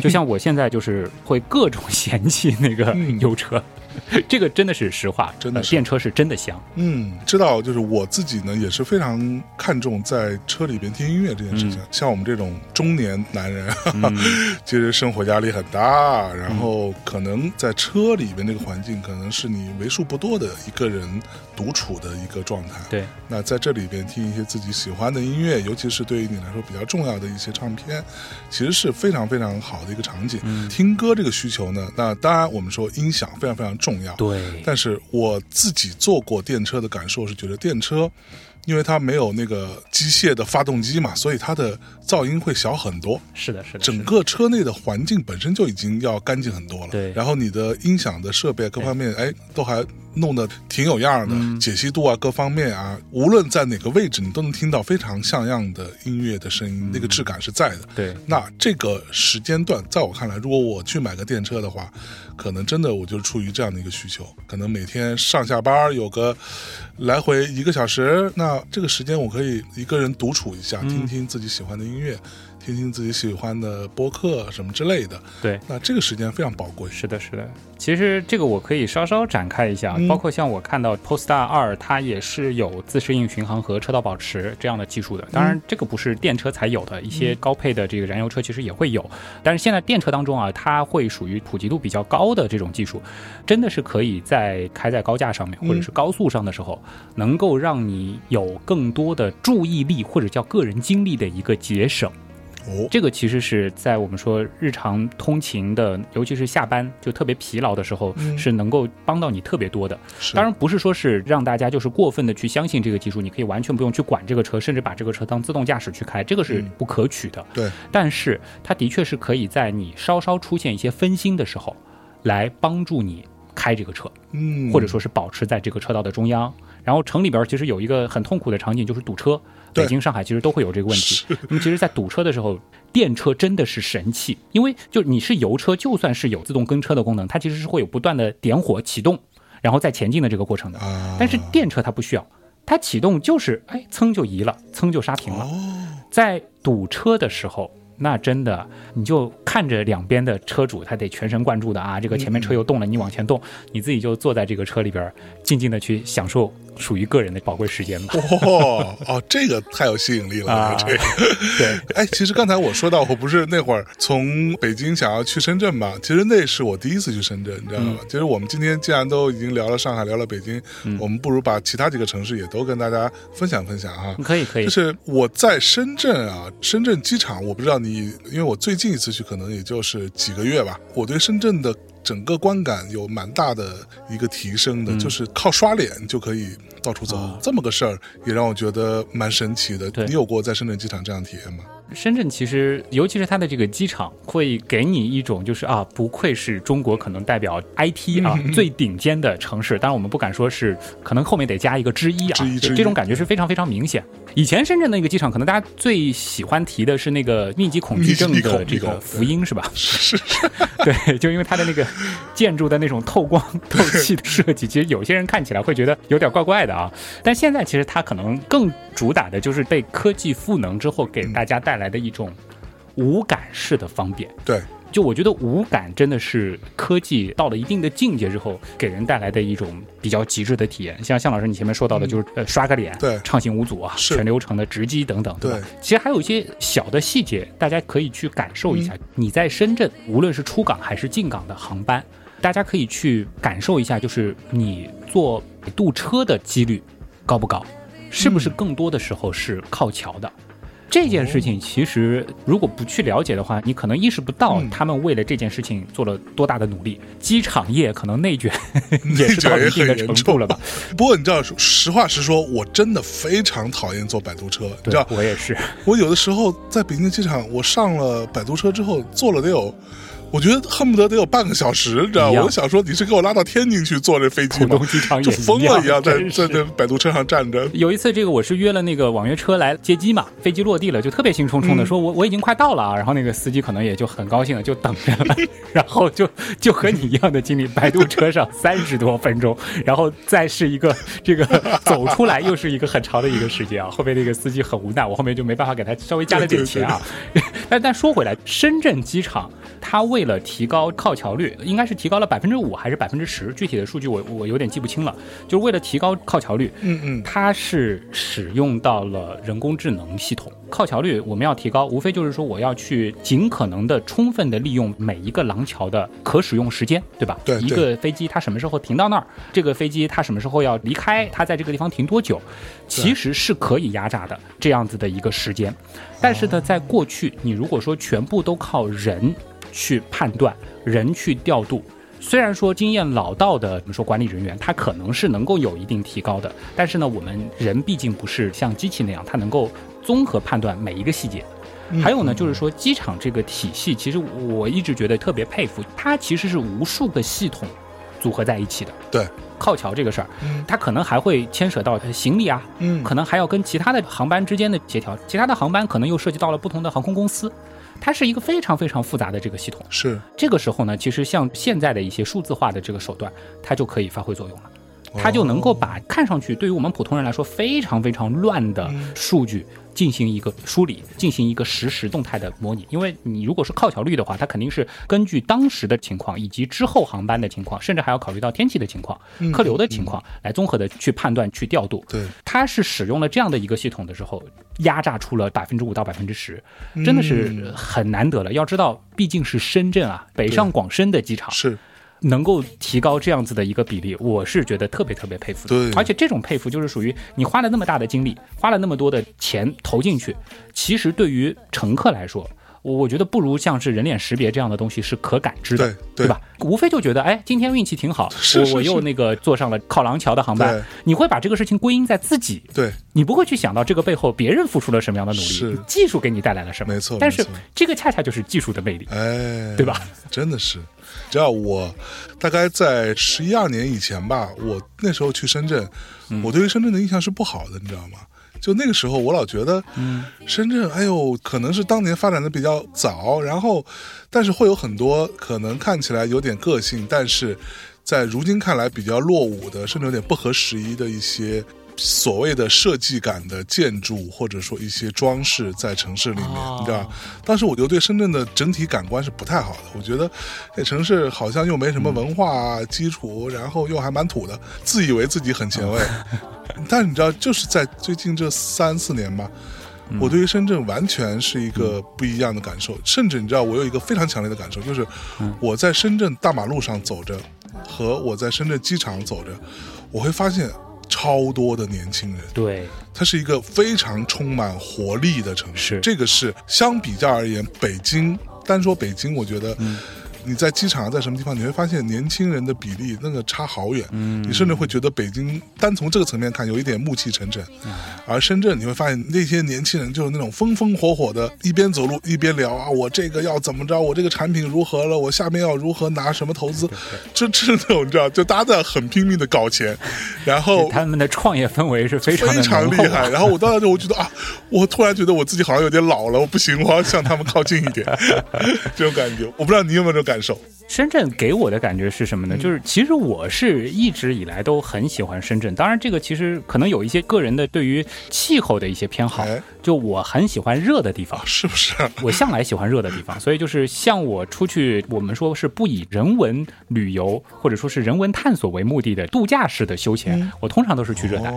就像我现在就是会各种嫌弃那个油车。这个真的是实话，真的电车是真的香。嗯，知道，就是我自己呢，也是非常看重在车里边听音乐这件事情。像我们这种中年男人，其实生活压力很大，然后可能在车里边这个环境，可能是你为数不多的一个人独处的一个状态。对，那在这里边听一些自己喜欢的音乐，尤其是对于你来说比较重要的一些唱片，其实是非常非常好的一个场景。听歌这个需求呢，那当然我们说音响非常非常。重要对，但是我自己坐过电车的感受是，觉得电车，因为它没有那个机械的发动机嘛，所以它的噪音会小很多。是的，是的，整个车内的环境本身就已经要干净很多了。对，然后你的音响的设备各方面，哎，都还。弄得挺有样的，解析度啊，各方面啊，无论在哪个位置，你都能听到非常像样的音乐的声音，那个质感是在的。对，那这个时间段，在我看来，如果我去买个电车的话，可能真的我就出于这样的一个需求，可能每天上下班有个来回一个小时，那这个时间我可以一个人独处一下，听听自己喜欢的音乐。听听自己喜欢的播客什么之类的，对，那这个时间非常宝贵。是的，是的。其实这个我可以稍稍展开一下，包括像我看到 Polestar 二，它也是有自适应巡航和车道保持这样的技术的。当然，这个不是电车才有的，一些高配的这个燃油车其实也会有。但是现在电车当中啊，它会属于普及度比较高的这种技术，真的是可以在开在高架上面或者是高速上的时候，能够让你有更多的注意力或者叫个人精力的一个节省。哦，这个其实是在我们说日常通勤的，尤其是下班就特别疲劳的时候，是能够帮到你特别多的。当然不是说是让大家就是过分的去相信这个技术，你可以完全不用去管这个车，甚至把这个车当自动驾驶去开，这个是不可取的。对，但是它的确是可以在你稍稍出现一些分心的时候，来帮助你开这个车，嗯，或者说是保持在这个车道的中央。然后城里边其实有一个很痛苦的场景，就是堵车。北京、上海其实都会有这个问题。那么，其实，在堵车的时候，电车真的是神器，因为就你是油车，就算是有自动跟车的功能，它其实是会有不断的点火启动，然后再前进的这个过程的。但是电车它不需要，它启动就是哎，噌就移了，噌就刹停了。在堵车的时候。那真的，你就看着两边的车主，他得全神贯注的啊，这个前面车又动了，你往前动，你自己就坐在这个车里边，静静的去享受属于个人的宝贵时间吧。哦哦，这个太有吸引力了啊！这个对，哎，其实刚才我说到，我不是那会儿从北京想要去深圳嘛？其实那是我第一次去深圳，你知道吗？其实我们今天既然都已经聊了上海，聊了北京，我们不如把其他几个城市也都跟大家分享分享哈。可以可以，就是我在深圳啊，深圳机场，我不知道。你因为我最近一次去可能也就是几个月吧，我对深圳的整个观感有蛮大的一个提升的，就是靠刷脸就可以到处走，这么个事儿也让我觉得蛮神奇的。你有过在深圳机场这样体验吗？深圳其实，尤其是它的这个机场，会给你一种就是啊，不愧是中国可能代表 IT 啊最顶尖的城市。当然，我们不敢说是，可能后面得加一个之一啊，这种感觉是非常非常明显。以前深圳那个机场，可能大家最喜欢提的是那个密集恐惧症的这个福音，是吧？是，对，就因为它的那个建筑的那种透光 透气的设计，其实有些人看起来会觉得有点怪怪的啊。但现在其实它可能更主打的就是被科技赋能之后，给大家带来。的一种无感式的方便，对，就我觉得无感真的是科技到了一定的境界之后给人带来的一种比较极致的体验。像向老师你前面说到的，就是呃刷个脸，对，畅行无阻啊，全流程的直击等等，对吧？其实还有一些小的细节，大家可以去感受一下。你在深圳，无论是出港还是进港的航班，大家可以去感受一下，就是你坐渡车的几率高不高？是不是更多的时候是靠桥的？这件事情其实如果不去了解的话，你可能意识不到他们为了这件事情做了多大的努力。机场业可能内卷 也是到一定的程度了吧？不过你知道，实话实说，我真的非常讨厌坐摆渡车。你知道，我也是。我有的时候在北京机场，我上了摆渡车之后，坐了得有。我觉得恨不得得有半个小时，你知道？我想说，你是给我拉到天津去坐这飞机吗？就疯了一样，在在在摆渡车上站着。有一次，这个我是约了那个网约车来接机嘛，飞机落地了，就特别兴冲冲的说：“我我已经快到了啊！”然后那个司机可能也就很高兴了，就等着了。然后就就和你一样的经历，摆渡车上三十多分钟，然后再是一个这个走出来，又是一个很长的一个时间啊。后面那个司机很无奈，我后面就没办法给他稍微加了点钱啊。但但说回来，深圳机场。它为了提高靠桥率，应该是提高了百分之五还是百分之十？具体的数据我我有点记不清了。就是为了提高靠桥率，嗯嗯，它是使用到了人工智能系统。靠桥率我们要提高，无非就是说我要去尽可能的充分的利用每一个廊桥的可使用时间，对吧？对。一个飞机它什么时候停到那儿？这个飞机它什么时候要离开？它在这个地方停多久？其实是可以压榨的这样子的一个时间。但是呢，在过去，你如果说全部都靠人。去判断人去调度，虽然说经验老道的，我们说管理人员，他可能是能够有一定提高的，但是呢，我们人毕竟不是像机器那样，他能够综合判断每一个细节。还有呢，就是说机场这个体系，其实我一直觉得特别佩服，它其实是无数个系统组合在一起的。对，靠桥这个事儿，它可能还会牵扯到行李啊，嗯，可能还要跟其他的航班之间的协调，其他的航班可能又涉及到了不同的航空公司。它是一个非常非常复杂的这个系统，是这个时候呢，其实像现在的一些数字化的这个手段，它就可以发挥作用了，它就能够把看上去对于我们普通人来说非常非常乱的数据。进行一个梳理，进行一个实时动态的模拟。因为你如果是靠桥率的话，它肯定是根据当时的情况以及之后航班的情况，甚至还要考虑到天气的情况、客流的情况，来综合的去判断、去调度。对，它是使用了这样的一个系统的时候，压榨出了百分之五到百分之十，真的是很难得了。要知道，毕竟是深圳啊，北上广深的机场是。能够提高这样子的一个比例，我是觉得特别特别佩服的。对，而且这种佩服就是属于你花了那么大的精力，花了那么多的钱投进去，其实对于乘客来说。我我觉得不如像是人脸识别这样的东西是可感知的，对吧？无非就觉得，哎，今天运气挺好，我我又那个坐上了靠廊桥的航班。你会把这个事情归因在自己，对你不会去想到这个背后别人付出了什么样的努力，技术给你带来了什么？没错，但是这个恰恰就是技术的魅力，哎，对吧？真的是，只要我大概在十一二年以前吧，我那时候去深圳，我对于深圳的印象是不好的，你知道吗？就那个时候，我老觉得，嗯，深圳，哎呦，可能是当年发展的比较早，然后，但是会有很多可能看起来有点个性，但是在如今看来比较落伍的，甚至有点不合时宜的一些。所谓的设计感的建筑，或者说一些装饰在城市里面，你知道当时我就对深圳的整体感官是不太好的。我觉得这城市好像又没什么文化基础，然后又还蛮土的，自以为自己很前卫。但是你知道，就是在最近这三四年吧，我对于深圳完全是一个不一样的感受。甚至你知道，我有一个非常强烈的感受，就是我在深圳大马路上走着，和我在深圳机场走着，我会发现。超多的年轻人，对，它是一个非常充满活力的城市。这个是相比较而言，北京单说北京，我觉得。你在机场在什么地方，你会发现年轻人的比例那个差好远，嗯。你甚至会觉得北京单从这个层面看有一点暮气沉沉，而深圳你会发现那些年轻人就是那种风风火火的，一边走路一边聊啊，我这个要怎么着，我这个产品如何了，我下面要如何拿什么投资，这这 那种你知道，就大家在很拼命的搞钱，然后他们的创业氛围是非常非常厉害，然后我到那我觉得 啊，我突然觉得我自己好像有点老了，我不行，我要向他们靠近一点，这种感觉，我不知道你有没有这种感。感受。深圳给我的感觉是什么呢？就是其实我是一直以来都很喜欢深圳，当然这个其实可能有一些个人的对于气候的一些偏好。就我很喜欢热的地方，是不是？我向来喜欢热的地方，所以就是像我出去，我们说是不以人文旅游或者说是人文探索为目的的度假式的休闲，我通常都是去热带，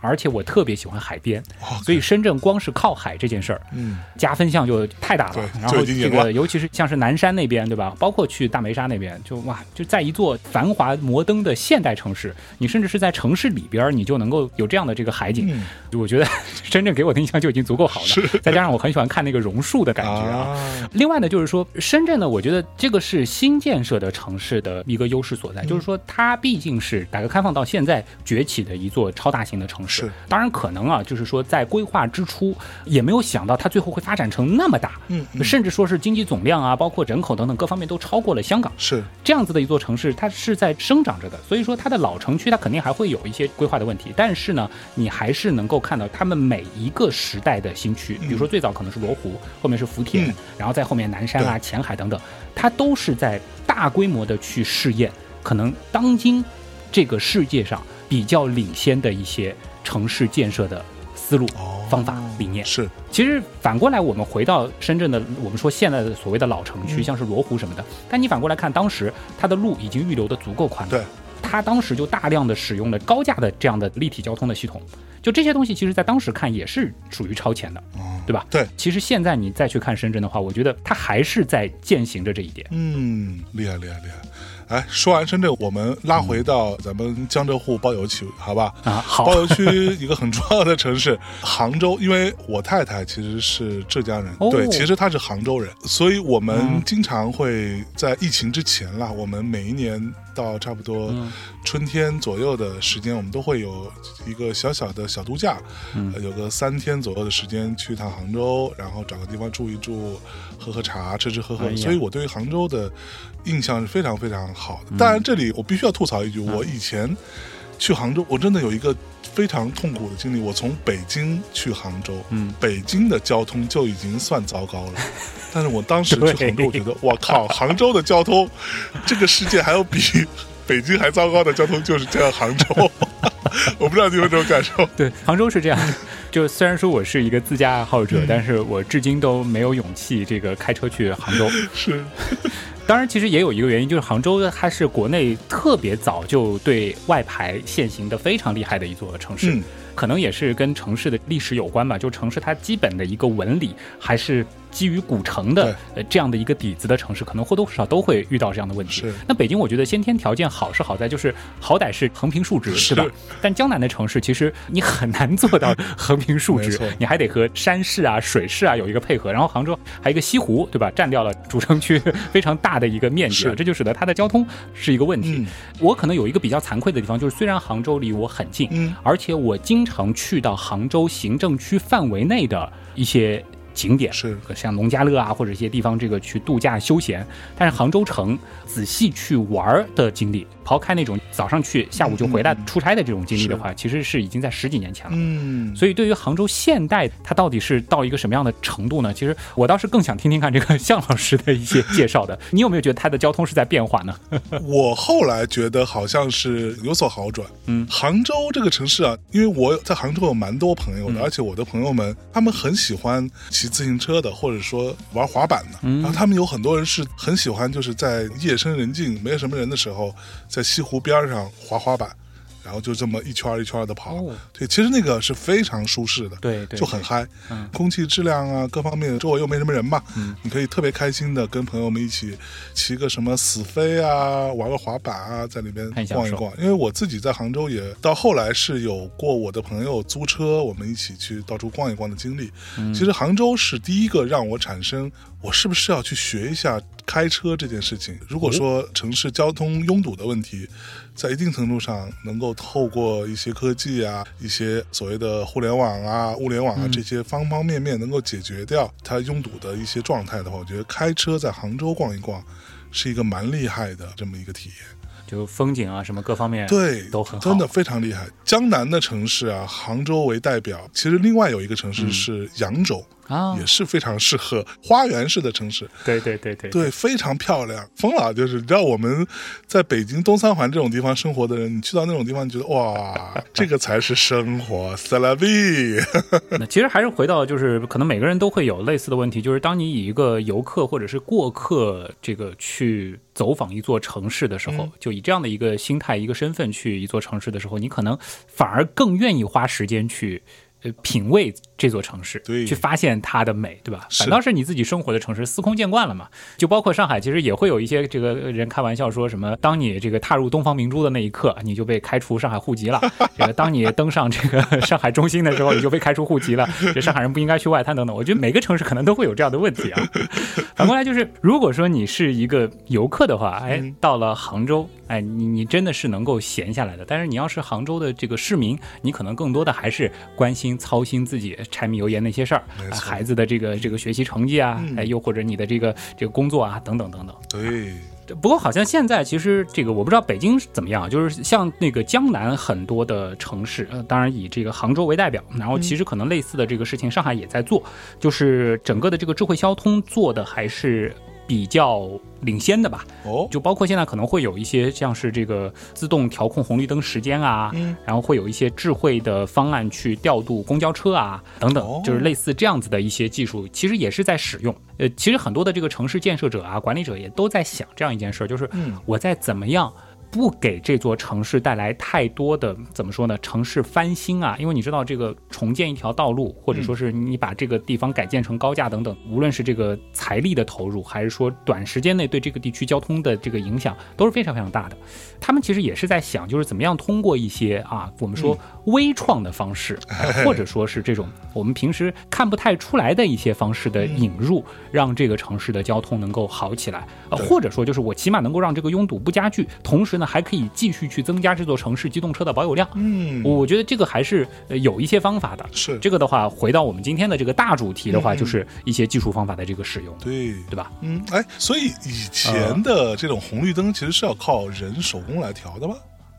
而且我特别喜欢海边，所以深圳光是靠海这件事儿，嗯，加分项就太大了。然后这个尤其是像是南山那边，对吧？包括去大梅沙那边，就哇，就在一座繁华摩登的现代城市，你甚至是在城市里边，你就能够有这样的这个海景。我觉得深圳给我的印象就已经。足够好了，再加上我很喜欢看那个榕树的感觉啊。另外呢，就是说深圳呢，我觉得这个是新建设的城市的一个优势所在，就是说它毕竟是改革开放到现在崛起的一座超大型的城市。当然可能啊，就是说在规划之初也没有想到它最后会发展成那么大，嗯，甚至说是经济总量啊，包括人口等等各方面都超过了香港。是这样子的一座城市，它是在生长着的，所以说它的老城区它肯定还会有一些规划的问题，但是呢，你还是能够看到他们每一个时代。的新区，比如说最早可能是罗湖，后面是福田，然后在后面南山啊、前海等等，它都是在大规模的去试验，可能当今这个世界上比较领先的一些城市建设的思路、方法、理念。是，其实反过来，我们回到深圳的，我们说现在的所谓的老城区，像是罗湖什么的，但你反过来看，当时它的路已经预留的足够宽了，对，它当时就大量的使用了高架的这样的立体交通的系统。就这些东西，其实在当时看也是属于超前的，对吧？对。其实现在你再去看深圳的话，我觉得它还是在践行着这一点。嗯，厉害厉害厉害。哎，说完深圳，我们拉回到咱们江浙沪包邮区，好吧？啊，好。包邮区一个很重要的城市杭州，因为我太太其实是浙江人，对，其实她是杭州人，所以我们经常会在疫情之前啦，我们每一年到差不多春天左右的时间，我们都会有一个小小的小度假，嗯有个三天左右的时间去一趟杭州，然后找个地方住一住，喝喝茶，吃吃喝喝。所以我对杭州的。印象是非常非常好的。当然，这里我必须要吐槽一句：我以前去杭州，我真的有一个非常痛苦的经历。我从北京去杭州，嗯，北京的交通就已经算糟糕了。但是我当时去 杭州，我觉得，我靠，杭州的交通，这个世界还有比北京还糟糕的交通，就是这样杭州。我不知道你有这种感受。对，杭州是这样。就虽然说我是一个自驾爱好者，但是我至今都没有勇气这个开车去杭州。是。当然，其实也有一个原因，就是杭州它是国内特别早就对外牌限行的非常厉害的一座城市，可能也是跟城市的历史有关吧。就城市它基本的一个纹理还是。基于古城的呃这样的一个底子的城市，可能或多或少都会遇到这样的问题。那北京，我觉得先天条件好是好在，就是好歹是横平竖直，是吧？但江南的城市，其实你很难做到横平竖直，你还得和山势啊、水势啊有一个配合。然后杭州还有一个西湖，对吧？占掉了主城区非常大的一个面积，这就使得它的交通是一个问题。我可能有一个比较惭愧的地方，就是虽然杭州离我很近，而且我经常去到杭州行政区范围内的一些。景点是像农家乐啊，或者一些地方这个去度假休闲，但是杭州城仔细去玩的经历。抛开那种早上去下午就回来出差的这种经历的话，其实是已经在十几年前了。嗯，所以对于杭州现代，它到底是到一个什么样的程度呢？其实我倒是更想听听看这个向老师的一些介绍的。你有没有觉得它的交通是在变化呢？我后来觉得好像是有所好转。嗯，杭州这个城市啊，因为我在杭州有蛮多朋友的，而且我的朋友们他们很喜欢骑自行车的，或者说玩滑板的。然后他们有很多人是很喜欢，就是在夜深人静、没有什么人的时候。在西湖边上滑滑板。然后就这么一圈一圈的跑，对，其实那个是非常舒适的，对，就很嗨，空气质量啊，各方面，周围又没什么人嘛，你可以特别开心的跟朋友们一起骑个什么死飞啊，玩个滑板啊，在里边逛一逛。因为我自己在杭州也到后来是有过我的朋友租车，我们一起去到处逛一逛的经历。其实杭州是第一个让我产生我是不是要去学一下开车这件事情。如果说城市交通拥堵的问题。在一定程度上，能够透过一些科技啊，一些所谓的互联网啊、物联网啊这些方方面面，能够解决掉它拥堵的一些状态的话，我觉得开车在杭州逛一逛，是一个蛮厉害的这么一个体验。就风景啊，什么各方面对都很好，真的非常厉害。江南的城市啊，杭州为代表，其实另外有一个城市是扬州。啊，也是非常适合花园式的城市。对对对对对，非常漂亮，疯了！就是你知道我们在北京东三环这种地方生活的人，你去到那种地方，你觉得哇，这个才是生活，塞拉比。那其实还是回到，就是可能每个人都会有类似的问题，就是当你以一个游客或者是过客这个去走访一座城市的时候，就以这样的一个心态、一个身份去一座城市的时候，你可能反而更愿意花时间去呃。品味这座城市，对，去发现它的美，对吧？反倒是你自己生活的城市司空见惯了嘛。就包括上海，其实也会有一些这个人开玩笑说什么：当你这个踏入东方明珠的那一刻，你就被开除上海户籍了；这个当你登上这个上海中心的时候，你就被开除户籍了。这上海人不应该去外滩等等。我觉得每个城市可能都会有这样的问题啊。反过来就是，如果说你是一个游客的话，哎，到了杭州，哎，你你真的是能够闲下来的。但是你要是杭州的这个市民，你可能更多的还是关心。操心自己柴米油盐那些事儿，孩子的这个这个学习成绩啊，哎，又或者你的这个这个工作啊，等等等等。对。不过好像现在其实这个我不知道北京怎么样，就是像那个江南很多的城市，呃，当然以这个杭州为代表，然后其实可能类似的这个事情上海也在做，就是整个的这个智慧交通做的还是。比较领先的吧，哦，就包括现在可能会有一些像是这个自动调控红绿灯时间啊，嗯，然后会有一些智慧的方案去调度公交车啊等等，就是类似这样子的一些技术，其实也是在使用。呃，其实很多的这个城市建设者啊、管理者也都在想这样一件事儿，就是我在怎么样。不给这座城市带来太多的怎么说呢？城市翻新啊，因为你知道这个重建一条道路，或者说是你把这个地方改建成高架等等，无论是这个财力的投入，还是说短时间内对这个地区交通的这个影响，都是非常非常大的。他们其实也是在想，就是怎么样通过一些啊，我们说微创的方式，或者说是这种我们平时看不太出来的一些方式的引入，让这个城市的交通能够好起来，呃，或者说就是我起码能够让这个拥堵不加剧，同时。那还可以继续去增加这座城市机动车的保有量。嗯，我觉得这个还是有一些方法的。是这个的话，回到我们今天的这个大主题的话，就是一些技术方法的这个使用。对，对吧？嗯，哎，所以以前的这种红绿灯其实是要靠人手工来调的吧？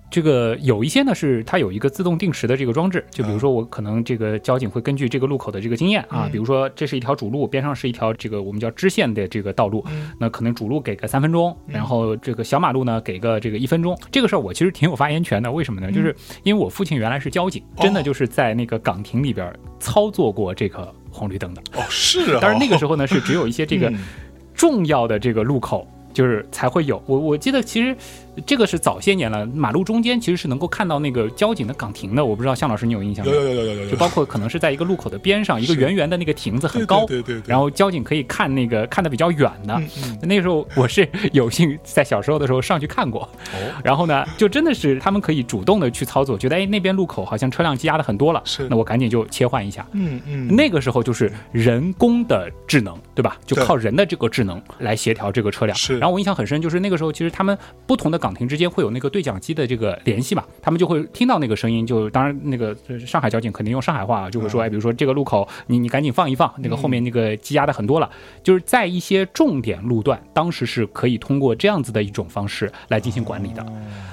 这个有一些呢，是它有一个自动定时的这个装置，就比如说我可能这个交警会根据这个路口的这个经验啊，比如说这是一条主路，边上是一条这个我们叫支线的这个道路，那可能主路给个三分钟，然后这个小马路呢给个这个一分钟。这个事儿我其实挺有发言权的，为什么呢？就是因为我父亲原来是交警，真的就是在那个岗亭里边操作过这个红绿灯的。哦，是啊。但是那个时候呢，是只有一些这个重要的这个路口，就是才会有。我我记得其实。这个是早些年了，马路中间其实是能够看到那个交警的岗亭的。我不知道向老师你有印象吗？有有有有有有。就包括可能是在一个路口的边上，一个圆圆的那个亭子很高，对对对。然后交警可以看那个看的比较远的。那个时候我是有幸在小时候的时候上去看过。哦。然后呢，就真的是他们可以主动的去操作，觉得哎那边路口好像车辆积压的很多了，是。那我赶紧就切换一下。嗯嗯。那个时候就是人工的智能，对吧？就靠人的这个智能来协调这个车辆。是。然后我印象很深，就是那个时候其实他们不同的岗亭之间会有那个。对讲机的这个联系嘛，他们就会听到那个声音，就当然那个上海交警肯定用上海话，啊就会说，哎，比如说这个路口，你你赶紧放一放，那个后面那个积压的很多了，就是在一些重点路段，当时是可以通过这样子的一种方式来进行管理的。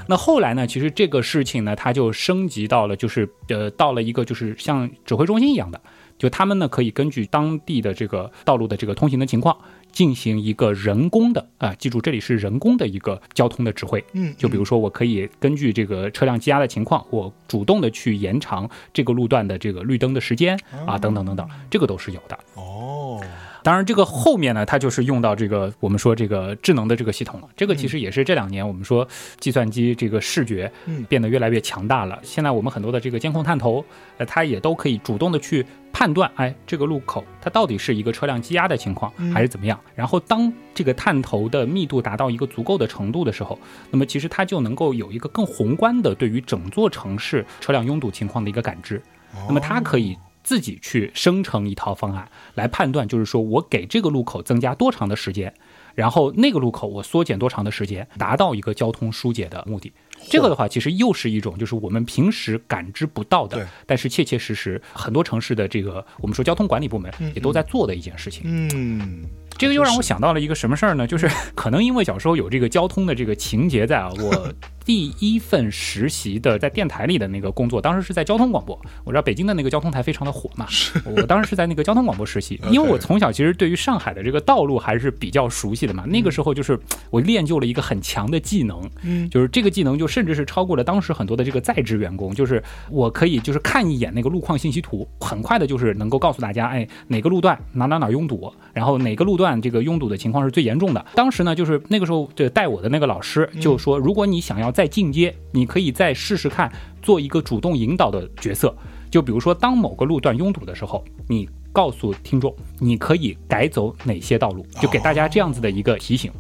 那后来呢，其实这个事情呢，它就升级到了，就是呃，到了一个就是像指挥中心一样的，就他们呢可以根据当地的这个道路的这个通行的情况。进行一个人工的啊，记住这里是人工的一个交通的指挥。嗯，就比如说我可以根据这个车辆积压的情况，我主动的去延长这个路段的这个绿灯的时间啊，等等等等，这个都是有的。哦。当然，这个后面呢，它就是用到这个我们说这个智能的这个系统了。这个其实也是这两年我们说计算机这个视觉变得越来越强大了。现在我们很多的这个监控探头，呃，它也都可以主动的去判断，哎，这个路口它到底是一个车辆积压的情况还是怎么样。然后当这个探头的密度达到一个足够的程度的时候，那么其实它就能够有一个更宏观的对于整座城市车辆拥堵情况的一个感知。那么它可以。自己去生成一套方案来判断，就是说我给这个路口增加多长的时间，然后那个路口我缩减多长的时间，达到一个交通疏解的目的。这个的话，其实又是一种就是我们平时感知不到的，但是切切实实很多城市的这个我们说交通管理部门也都在做的一件事情。嗯，这个又让我想到了一个什么事儿呢？就是可能因为小时候有这个交通的这个情节在啊，我。第一份实习的在电台里的那个工作，当时是在交通广播。我知道北京的那个交通台非常的火嘛，我当时是在那个交通广播实习。因为我从小其实对于上海的这个道路还是比较熟悉的嘛。那个时候就是我练就了一个很强的技能，嗯，就是这个技能就甚至是超过了当时很多的这个在职员工。就是我可以就是看一眼那个路况信息图，很快的就是能够告诉大家，哎，哪个路段哪哪哪拥堵，然后哪个路段这个拥堵的情况是最严重的。当时呢，就是那个时候这带我的那个老师就说，如果你想要再进阶，你可以再试试看做一个主动引导的角色。就比如说，当某个路段拥堵的时候，你告诉听众，你可以改走哪些道路，就给大家这样子的一个提醒。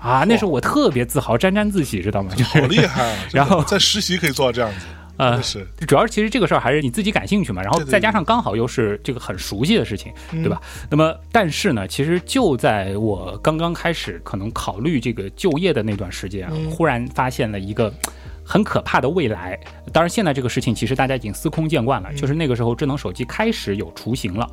啊，那时候我特别自豪，沾沾自喜，知道吗？好厉害！然后在实习可以做到这样子。呃，是，主要其实这个事儿还是你自己感兴趣嘛，然后再加上刚好又是这个很熟悉的事情，对吧？那么，但是呢，其实就在我刚刚开始可能考虑这个就业的那段时间啊，忽然发现了一个很可怕的未来。当然，现在这个事情其实大家已经司空见惯了，就是那个时候智能手机开始有雏形了，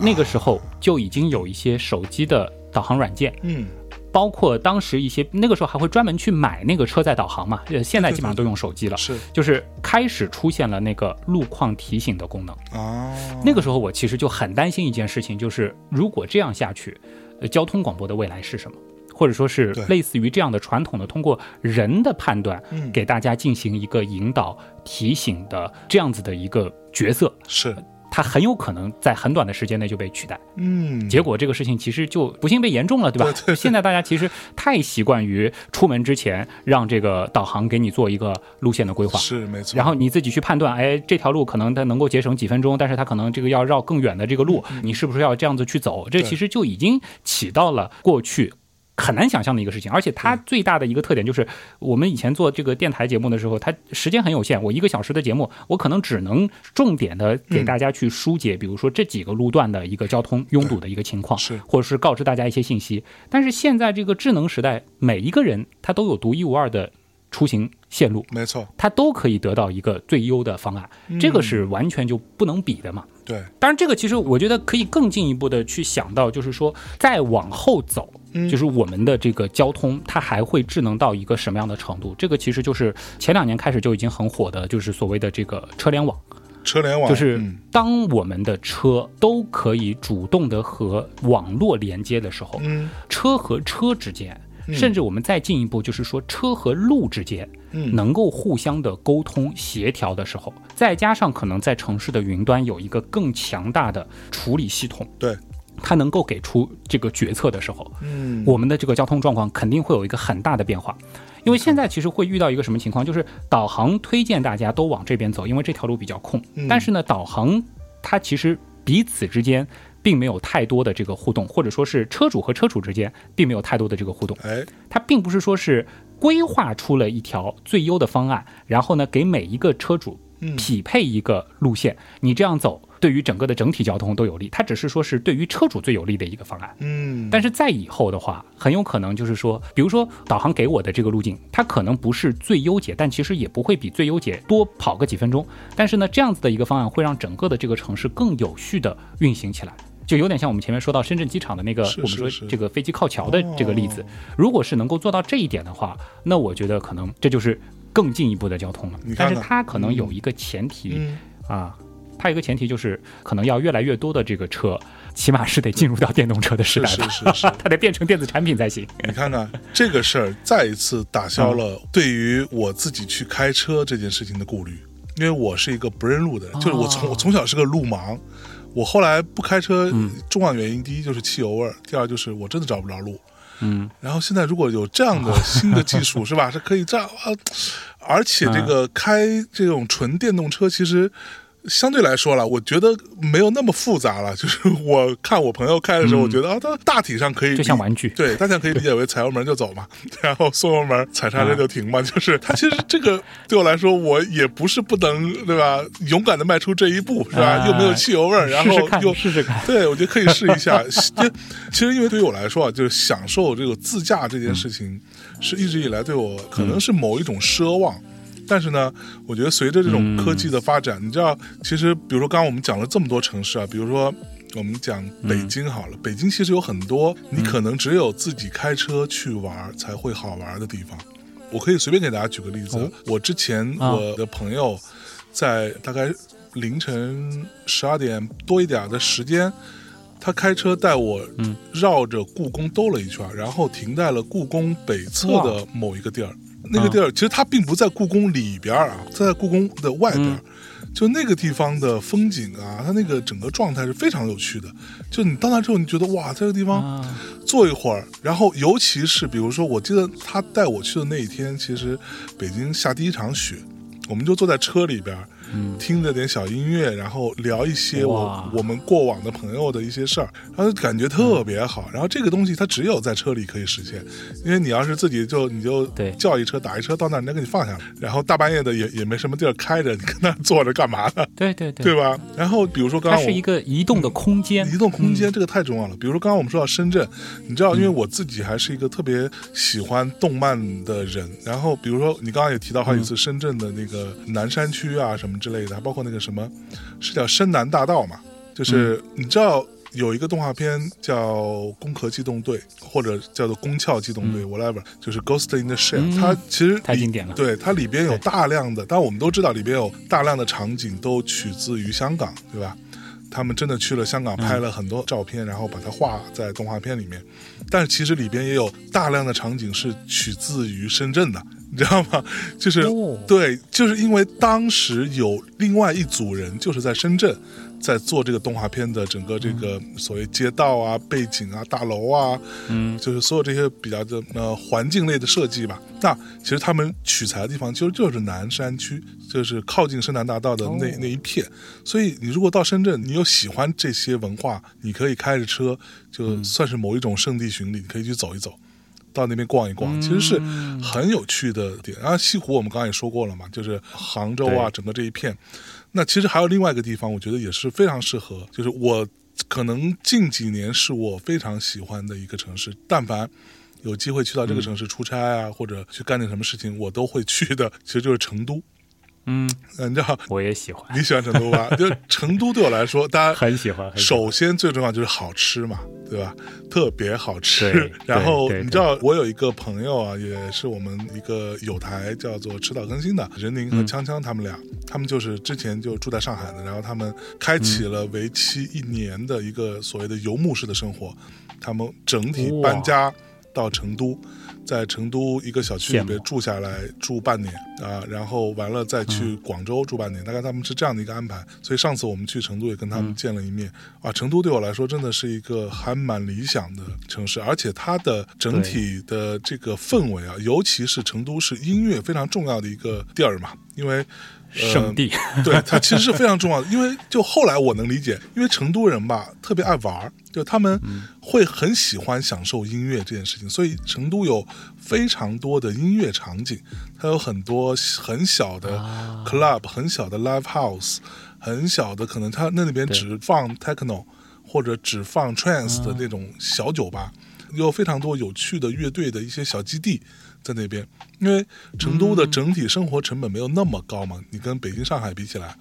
那个时候就已经有一些手机的导航软件，嗯。包括当时一些那个时候还会专门去买那个车载导航嘛，呃，现在基本上都用手机了，是，就是开始出现了那个路况提醒的功能哦。那个时候我其实就很担心一件事情，就是如果这样下去，呃，交通广播的未来是什么？或者说是类似于这样的传统的通过人的判断，给大家进行一个引导提醒的这样子的一个角色是。它很有可能在很短的时间内就被取代，嗯，结果这个事情其实就不幸被严重了，对吧？现在大家其实太习惯于出门之前让这个导航给你做一个路线的规划，是没错，然后你自己去判断，哎，这条路可能它能够节省几分钟，但是它可能这个要绕更远的这个路，你是不是要这样子去走？这其实就已经起到了过去。很难想象的一个事情，而且它最大的一个特点就是，我们以前做这个电台节目的时候，它时间很有限。我一个小时的节目，我可能只能重点的给大家去疏解，比如说这几个路段的一个交通拥堵的一个情况，是，或者是告知大家一些信息。但是现在这个智能时代，每一个人他都有独一无二的出行线路，没错，他都可以得到一个最优的方案，这个是完全就不能比的嘛。对，当然这个其实我觉得可以更进一步的去想到，就是说再往后走。就是我们的这个交通，它还会智能到一个什么样的程度？这个其实就是前两年开始就已经很火的，就是所谓的这个车联网。车联网。就是当我们的车都可以主动的和网络连接的时候，车和车之间，甚至我们再进一步，就是说车和路之间，能够互相的沟通协调的时候，再加上可能在城市的云端有一个更强大的处理系统，对。它能够给出这个决策的时候，嗯，我们的这个交通状况肯定会有一个很大的变化，因为现在其实会遇到一个什么情况，就是导航推荐大家都往这边走，因为这条路比较空，但是呢，导航它其实彼此之间并没有太多的这个互动，或者说是车主和车主之间并没有太多的这个互动，哎，它并不是说是规划出了一条最优的方案，然后呢给每一个车主匹配一个路线，你这样走。对于整个的整体交通都有利，它只是说是对于车主最有利的一个方案。嗯，但是在以后的话，很有可能就是说，比如说导航给我的这个路径，它可能不是最优解，但其实也不会比最优解多跑个几分钟。但是呢，这样子的一个方案会让整个的这个城市更有序的运行起来，就有点像我们前面说到深圳机场的那个我们说这个飞机靠桥的这个例子。如果是能够做到这一点的话，那我觉得可能这就是更进一步的交通了。但是它可能有一个前提啊。它有一个前提就是，可能要越来越多的这个车，起码是得进入到电动车的时代是是是，它得变成电子产品才行。你看看这个事儿，再一次打消了对于我自己去开车这件事情的顾虑，因为我是一个不认路的人，就是我从我从小是个路盲，我后来不开车，重要原因第一就是汽油味儿，第二就是我真的找不着路。嗯，然后现在如果有这样的 新的技术，是吧？是可以这样啊，而且这个开这种纯电动车，其实。相对来说了，我觉得没有那么复杂了。就是我看我朋友开的时候，我觉得啊，它大体上可以就像玩具，对，大家可以理解为踩油门就走嘛，然后松油门踩刹车就停嘛。就是它其实这个对我来说，我也不是不能，对吧？勇敢的迈出这一步，是吧？又没有汽油味儿，然后又试试看，对我觉得可以试一下。其实因为对于我来说啊，就是享受这个自驾这件事情，是一直以来对我可能是某一种奢望。但是呢，我觉得随着这种科技的发展，你知道，其实比如说刚刚我们讲了这么多城市啊，比如说我们讲北京好了，北京其实有很多你可能只有自己开车去玩才会好玩的地方。我可以随便给大家举个例子，我之前我的朋友在大概凌晨十二点多一点的时间，他开车带我绕着故宫兜了一圈，然后停在了故宫北侧的某一个地儿。那个地儿其实它并不在故宫里边啊，在故宫的外边。就那个地方的风景啊，它那个整个状态是非常有趣的。就你到那之后，你觉得哇，这个地方坐一会儿，然后尤其是比如说，我记得他带我去的那一天，其实北京下第一场雪，我们就坐在车里边。听着点小音乐，然后聊一些我我们过往的朋友的一些事儿，然后感觉特别好。然后这个东西它只有在车里可以实现，因为你要是自己就你就叫一车打一车到那，人家给你放下来，然后大半夜的也也没什么地儿开着，你跟那坐着干嘛呢？对对对，对吧？然后比如说刚刚它是一个移动的空间，移动空间这个太重要了。比如说刚刚我们说到深圳，你知道，因为我自己还是一个特别喜欢动漫的人，然后比如说你刚刚也提到好几次深圳的那个南山区啊什么之类的，还包括那个。什么是叫深南大道嘛？就是你知道有一个动画片叫《攻壳机动队》，或者叫做《攻壳机动队》，whatever，就是《Ghost in the Shell》。它其实太经典了。对，它里边有大量的，但我们都知道里边有大量的场景都取自于香港，对吧？他们真的去了香港拍了很多照片，然后把它画在动画片里面。但是其实里边也有大量的场景是取自于深圳的。你知道吗？就是对，就是因为当时有另外一组人，就是在深圳，在做这个动画片的整个这个所谓街道啊、背景啊、大楼啊，嗯，就是所有这些比较的呃环境类的设计吧。那其实他们取材的地方其实就是南山区，就是靠近深南大道的那那一片。所以你如果到深圳，你又喜欢这些文化，你可以开着车，就算是某一种圣地巡礼，你可以去走一走。到那边逛一逛，其实是很有趣的点。然后西湖我们刚刚也说过了嘛，就是杭州啊，整个这一片。那其实还有另外一个地方，我觉得也是非常适合。就是我可能近几年是我非常喜欢的一个城市。但凡有机会去到这个城市出差啊，或者去干点什么事情，我都会去的。其实就是成都。嗯，你知道，我也喜欢。你喜欢成都吧？就成都对我来说，大家很喜欢。首先最重要就是好吃嘛，对吧？特别好吃。然后你知道，我有一个朋友啊，也是我们一个有台叫做“迟早更新”的任宁和锵锵他们俩，他们就是之前就住在上海的，然后他们开启了为期一年的一个所谓的游牧式的生活，他们整体搬家到成都。在成都一个小区里边住下来住半年啊，然后完了再去广州住半年，大概他们是这样的一个安排。所以上次我们去成都也跟他们见了一面啊。成都对我来说真的是一个还蛮理想的城市，而且它的整体的这个氛围啊，尤其是成都是音乐非常重要的一个地儿嘛，因为。圣地，对它其实是非常重要的，因为就后来我能理解，因为成都人吧特别爱玩就他们会很喜欢享受音乐这件事情，所以成都有非常多的音乐场景，它有很多很小的 club，很小的 live house，很小的可能它那里边只放 techno 或者只放 trance 的那种小酒吧，有非常多有趣的乐队的一些小基地。在那边，因为成都的整体生活成本没有那么高嘛，你跟北京、上海比起来。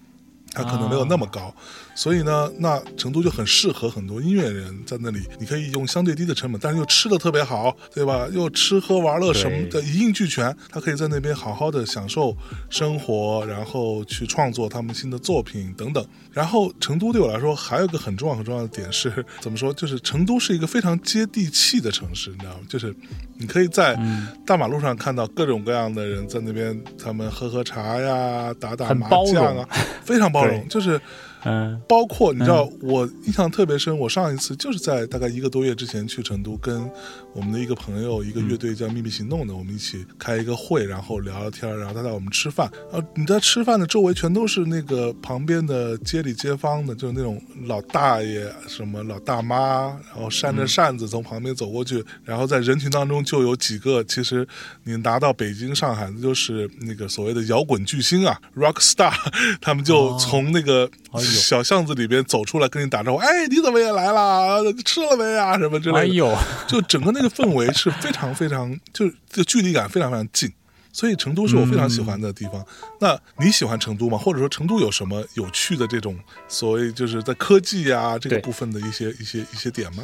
它可能没有那么高，所以呢，那成都就很适合很多音乐人在那里。你可以用相对低的成本，但是又吃的特别好，对吧？又吃喝玩乐什么的一应俱全。他可以在那边好好的享受生活，然后去创作他们新的作品等等。然后成都对我来说还有一个很重要很重要的点是，怎么说？就是成都是一个非常接地气的城市，你知道吗？就是你可以在大马路上看到各种各样的人在那边，他们喝喝茶呀，打打麻将啊，非常包容。就是。嗯，包括你知道，我印象特别深。我上一次就是在大概一个多月之前去成都，跟我们的一个朋友，一个乐队叫秘密行动的，我们一起开一个会，然后聊聊天，然后他带我们吃饭。啊，你在吃饭的周围全都是那个旁边的街里街坊的，就是那种老大爷、什么老大妈，然后扇着扇子从旁边走过去，然后在人群当中就有几个，其实你拿到北京、上海，就是那个所谓的摇滚巨星啊，rock star，他们就从那个。小巷子里边走出来跟你打招呼，哎，你怎么也来了？吃了没啊？什么之类的？哎呦，就整个那个氛围是非常非常，就就距离感非常非常近。所以成都是我非常喜欢的地方。那你喜欢成都吗？或者说成都有什么有趣的这种所谓就是在科技啊这个部分的一些一些一些点吗？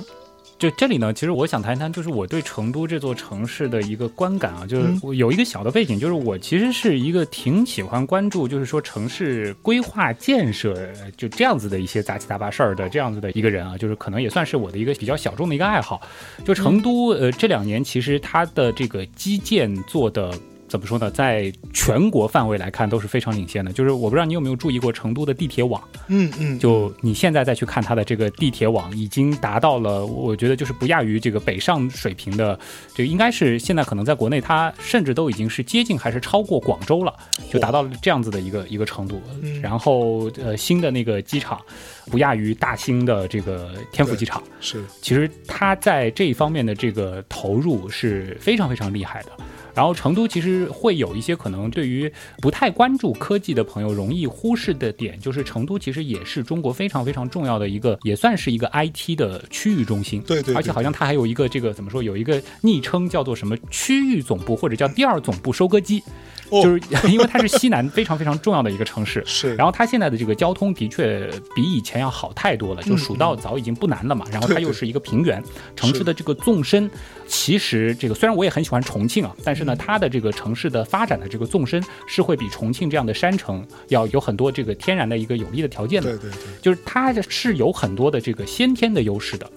就这里呢，其实我想谈一谈，就是我对成都这座城市的一个观感啊，就是我有一个小的背景，就是我其实是一个挺喜欢关注，就是说城市规划建设就这样子的一些杂七杂八事儿的这样子的一个人啊，就是可能也算是我的一个比较小众的一个爱好。就成都，呃，这两年其实它的这个基建做的。怎么说呢？在全国范围来看都是非常领先的。就是我不知道你有没有注意过成都的地铁网，嗯嗯，就你现在再去看它的这个地铁网，已经达到了，我觉得就是不亚于这个北上水平的，这个应该是现在可能在国内它甚至都已经是接近还是超过广州了，就达到了这样子的一个一个程度。然后呃，新的那个机场不亚于大兴的这个天府机场，是，其实它在这一方面的这个投入是非常非常厉害的。然后成都其实会有一些可能对于不太关注科技的朋友容易忽视的点，就是成都其实也是中国非常非常重要的一个，也算是一个 IT 的区域中心。对对。而且好像它还有一个这个怎么说，有一个昵称叫做什么区域总部或者叫第二总部收割机。就是 因为它是西南非常非常重要的一个城市，是。然后它现在的这个交通的确比以前要好太多了，就蜀道早已经不难了嘛。然后它又是一个平原城市的这个纵深，其实这个虽然我也很喜欢重庆啊，但是呢，它的这个城市的发展的这个纵深是会比重庆这样的山城要有很多这个天然的一个有利的条件的。对对对，就是它是有很多的这个先天的优势的。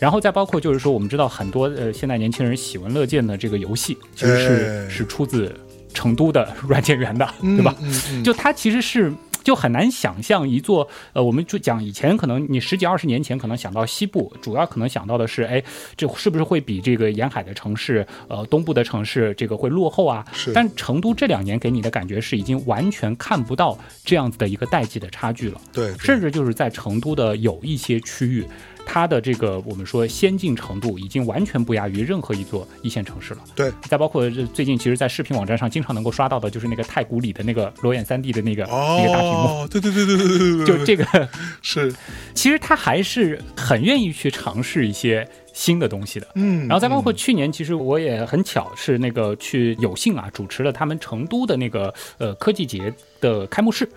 然后再包括就是说，我们知道很多呃现在年轻人喜闻乐见的这个游戏，其实是是出自。成都的软件园的，对吧？就它其实是就很难想象一座呃，我们就讲以前可能你十几二十年前可能想到西部，主要可能想到的是，哎，这是不是会比这个沿海的城市，呃，东部的城市这个会落后啊？是。但成都这两年给你的感觉是已经完全看不到这样子的一个代际的差距了。对。甚至就是在成都的有一些区域。它的这个我们说先进程度已经完全不亚于任何一座一线城市了。对，再包括最近其实，在视频网站上经常能够刷到的，就是那个太古里的那个裸眼三 D 的那个那个大屏幕。对对对对对对对，就这个 是。其实他还是很愿意去尝试一些新的东西的。嗯，然后再包括去年，其实我也很巧是那个去有幸啊主持了他们成都的那个呃科技节的开幕式。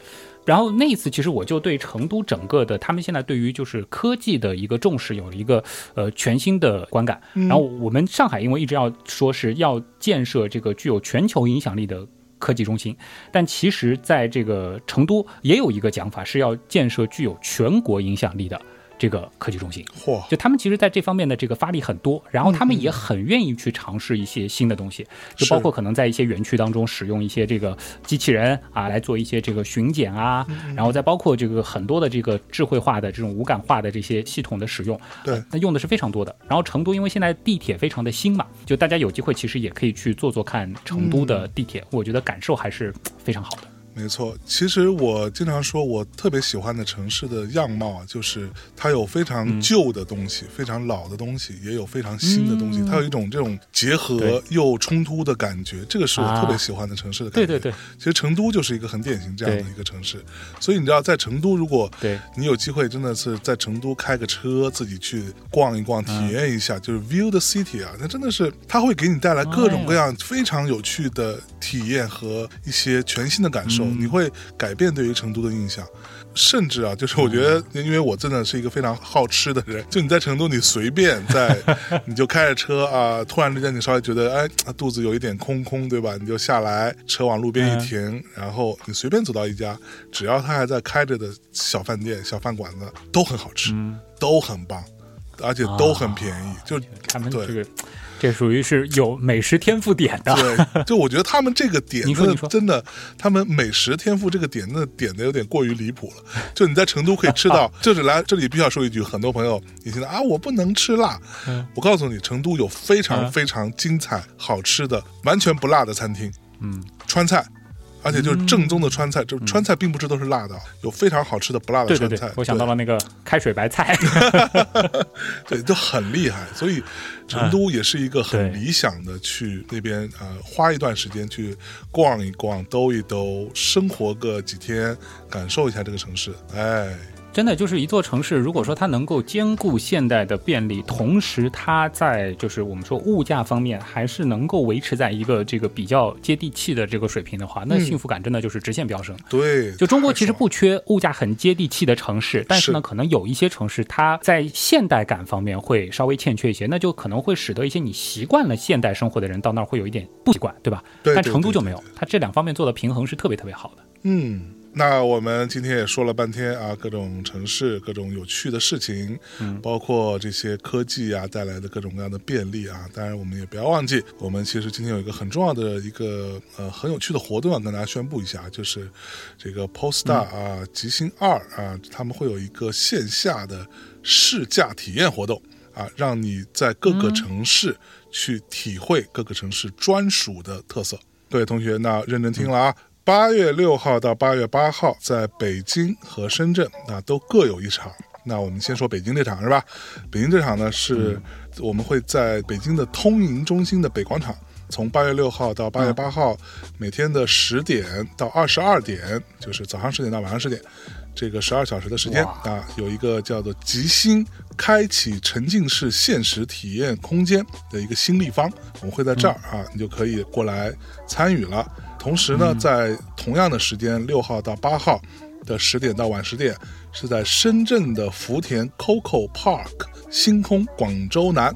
然后那一次，其实我就对成都整个的他们现在对于就是科技的一个重视有了一个呃全新的观感。然后我们上海因为一直要说是要建设这个具有全球影响力的科技中心，但其实在这个成都也有一个讲法是要建设具有全国影响力的。这个科技中心，嚯！就他们其实在这方面的这个发力很多，然后他们也很愿意去尝试一些新的东西，就包括可能在一些园区当中使用一些这个机器人啊来做一些这个巡检啊，然后再包括这个很多的这个智慧化的这种无感化的这些系统的使用，对，那用的是非常多的。然后成都因为现在地铁非常的新嘛，就大家有机会其实也可以去坐坐看成都的地铁，我觉得感受还是非常好的。没错，其实我经常说，我特别喜欢的城市的样貌啊，就是它有非常旧的东西，非常老的东西，也有非常新的东西，它有一种这种结合又冲突的感觉，这个是我特别喜欢的城市的感觉。对对对，其实成都就是一个很典型这样的一个城市，所以你知道，在成都，如果你有机会真的是在成都开个车，自己去逛一逛，体验一下，就是 view the city 啊，那真的是它会给你带来各种各样非常有趣的体验和一些全新的感受。你会改变对于成都的印象，甚至啊，就是我觉得，因为我真的是一个非常好吃的人，就你在成都，你随便在，你就开着车啊，突然之间你稍微觉得哎肚子有一点空空，对吧？你就下来，车往路边一停，然后你随便走到一家，只要他还在开着的小饭店、小饭馆子，都很好吃，都很棒，而且都很便宜，就他们这个。这属于是有美食天赋点的，对，就我觉得他们这个点，你说真的，他们美食天赋这个点，那点的有点过于离谱了。就你在成都可以吃到，就是来这里必须要说一句，很多朋友你现在啊，我不能吃辣，我告诉你，成都有非常非常精彩、好吃的完全不辣的餐厅，嗯，川菜。而且就是正宗的川菜，就是川菜并不是都是辣的，有非常好吃的不辣的川菜。我想到了那个开水白菜，对，就很厉害。所以成都也是一个很理想的去那边呃花一段时间去逛一逛、兜一兜、生活个几天，感受一下这个城市。哎。真的就是一座城市，如果说它能够兼顾现代的便利，同时它在就是我们说物价方面还是能够维持在一个这个比较接地气的这个水平的话，那幸福感真的就是直线飙升。对，就中国其实不缺物价很接地气的城市，但是呢，可能有一些城市它在现代感方面会稍微欠缺一些，那就可能会使得一些你习惯了现代生活的人到那儿会有一点不习惯，对吧？对。但成都就没有，它这两方面做的平衡是特别特别好的。嗯。那我们今天也说了半天啊，各种城市、各种有趣的事情，嗯，包括这些科技啊带来的各种各样的便利啊。当然，我们也不要忘记，我们其实今天有一个很重要的一个呃很有趣的活动要跟大家宣布一下，就是这个 Postar 啊，极星二啊，他们会有一个线下的试驾体验活动啊，让你在各个城市去体会各个城市专属的特色。各位同学，那认真听了啊。八月六号到八月八号，在北京和深圳啊都各有一场。那我们先说北京这场是吧？北京这场呢是我们会在北京的通银中心的北广场，从八月六号到八月八号，每天的十点到二十二点，就是早上十点到晚上十点，这个十二小时的时间啊，有一个叫做“极星开启沉浸式现实体验空间”的一个新立方，我们会在这儿啊，你就可以过来参与了。同时呢，在同样的时间，六号到八号的十点到晚十点，是在深圳的福田 Coco Park 星空广州南，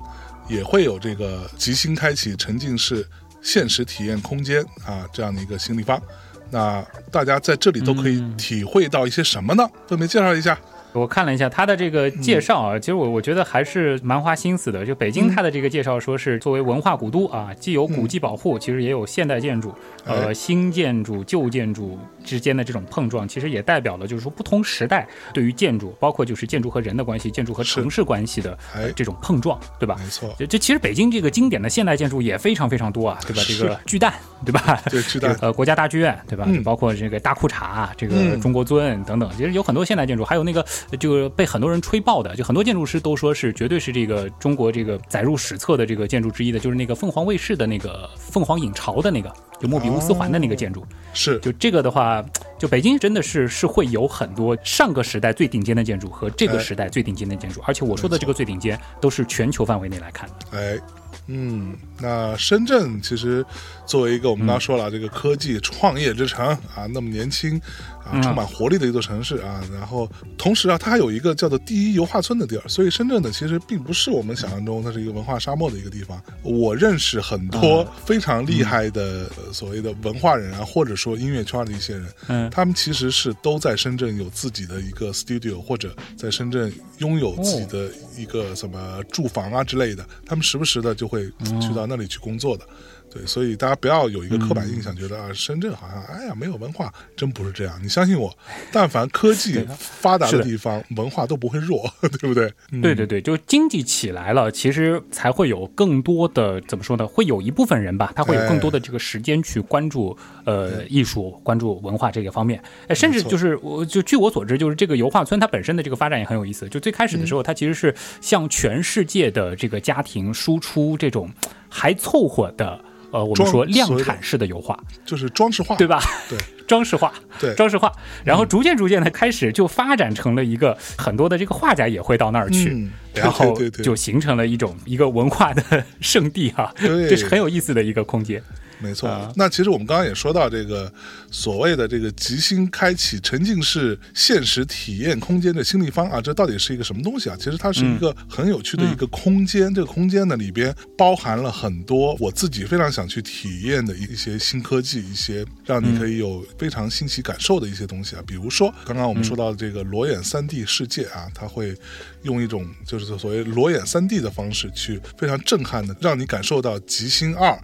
也会有这个即兴开启沉浸式现实体验空间啊这样的一个新地方。那大家在这里都可以体会到一些什么呢？分别介绍一下。我看了一下他的这个介绍啊，其实我我觉得还是蛮花心思的。就北京它的这个介绍说是作为文化古都啊，既有古迹保护，其实也有现代建筑，呃，新建筑、旧建筑之间的这种碰撞，其实也代表了就是说不同时代对于建筑，包括就是建筑和人的关系、建筑和城市关系的这种碰撞，对吧？没错。这其实北京这个经典的现代建筑也非常非常多啊，对吧？这个巨蛋，对吧？对巨蛋。呃，国家大剧院，对吧？包括这个大裤衩，这个中国尊等等，其实有很多现代建筑，还有那个就被很。很多人吹爆的，就很多建筑师都说是绝对是这个中国这个载入史册的这个建筑之一的，就是那个凤凰卫视的那个凤凰影巢的那个，就莫比乌斯环的那个建筑。是，就这个的话，就北京真的是是会有很多上个时代最顶尖的建筑和这个时代最顶尖的建筑，而且我说的这个最顶尖都是全球范围内来看的。哎。嗯，那深圳其实作为一个我们刚刚说了这个科技创业之城啊，那么年轻啊，充满活力的一座城市啊，然后同时啊，它还有一个叫做第一油画村的地儿，所以深圳呢，其实并不是我们想象中它是一个文化沙漠的一个地方。我认识很多非常厉害的所谓的文化人啊，或者说音乐圈的一些人，嗯，他们其实是都在深圳有自己的一个 studio，或者在深圳拥有自己的一个什么住房啊之类的，他们时不时的就。会去到那里去工作的。对，所以大家不要有一个刻板印象，觉得啊，深圳好像哎呀没有文化，真不是这样。你相信我，但凡科技发达的地方，文化都不会弱，对不对？对对对，就经济起来了，其实才会有更多的怎么说呢？会有一部分人吧，他会有更多的这个时间去关注呃艺术、关注文化这个方面。哎，甚至就是我就据我所知，就是这个油画村它本身的这个发展也很有意思。就最开始的时候，它其实是向全世界的这个家庭输出这种还凑合的。呃，我们说量产式的油画，就是装饰画，对吧？对，装饰画，对，装饰画。然后逐渐逐渐的开始就发展成了一个很多的这个画家也会到那儿去，然后就形成了一种一个文化的 圣地哈。这是很有意思的一个空间。没错，那其实我们刚刚也说到这个所谓的这个极星开启沉浸式现实体验空间的新立方啊，这到底是一个什么东西啊？其实它是一个很有趣的一个空间，这个空间呢里边包含了很多我自己非常想去体验的一些新科技，一些让你可以有非常新奇感受的一些东西啊。比如说刚刚我们说到的这个裸眼三 D 世界啊，它会用一种就是所谓裸眼三 D 的方式去非常震撼的让你感受到极星二。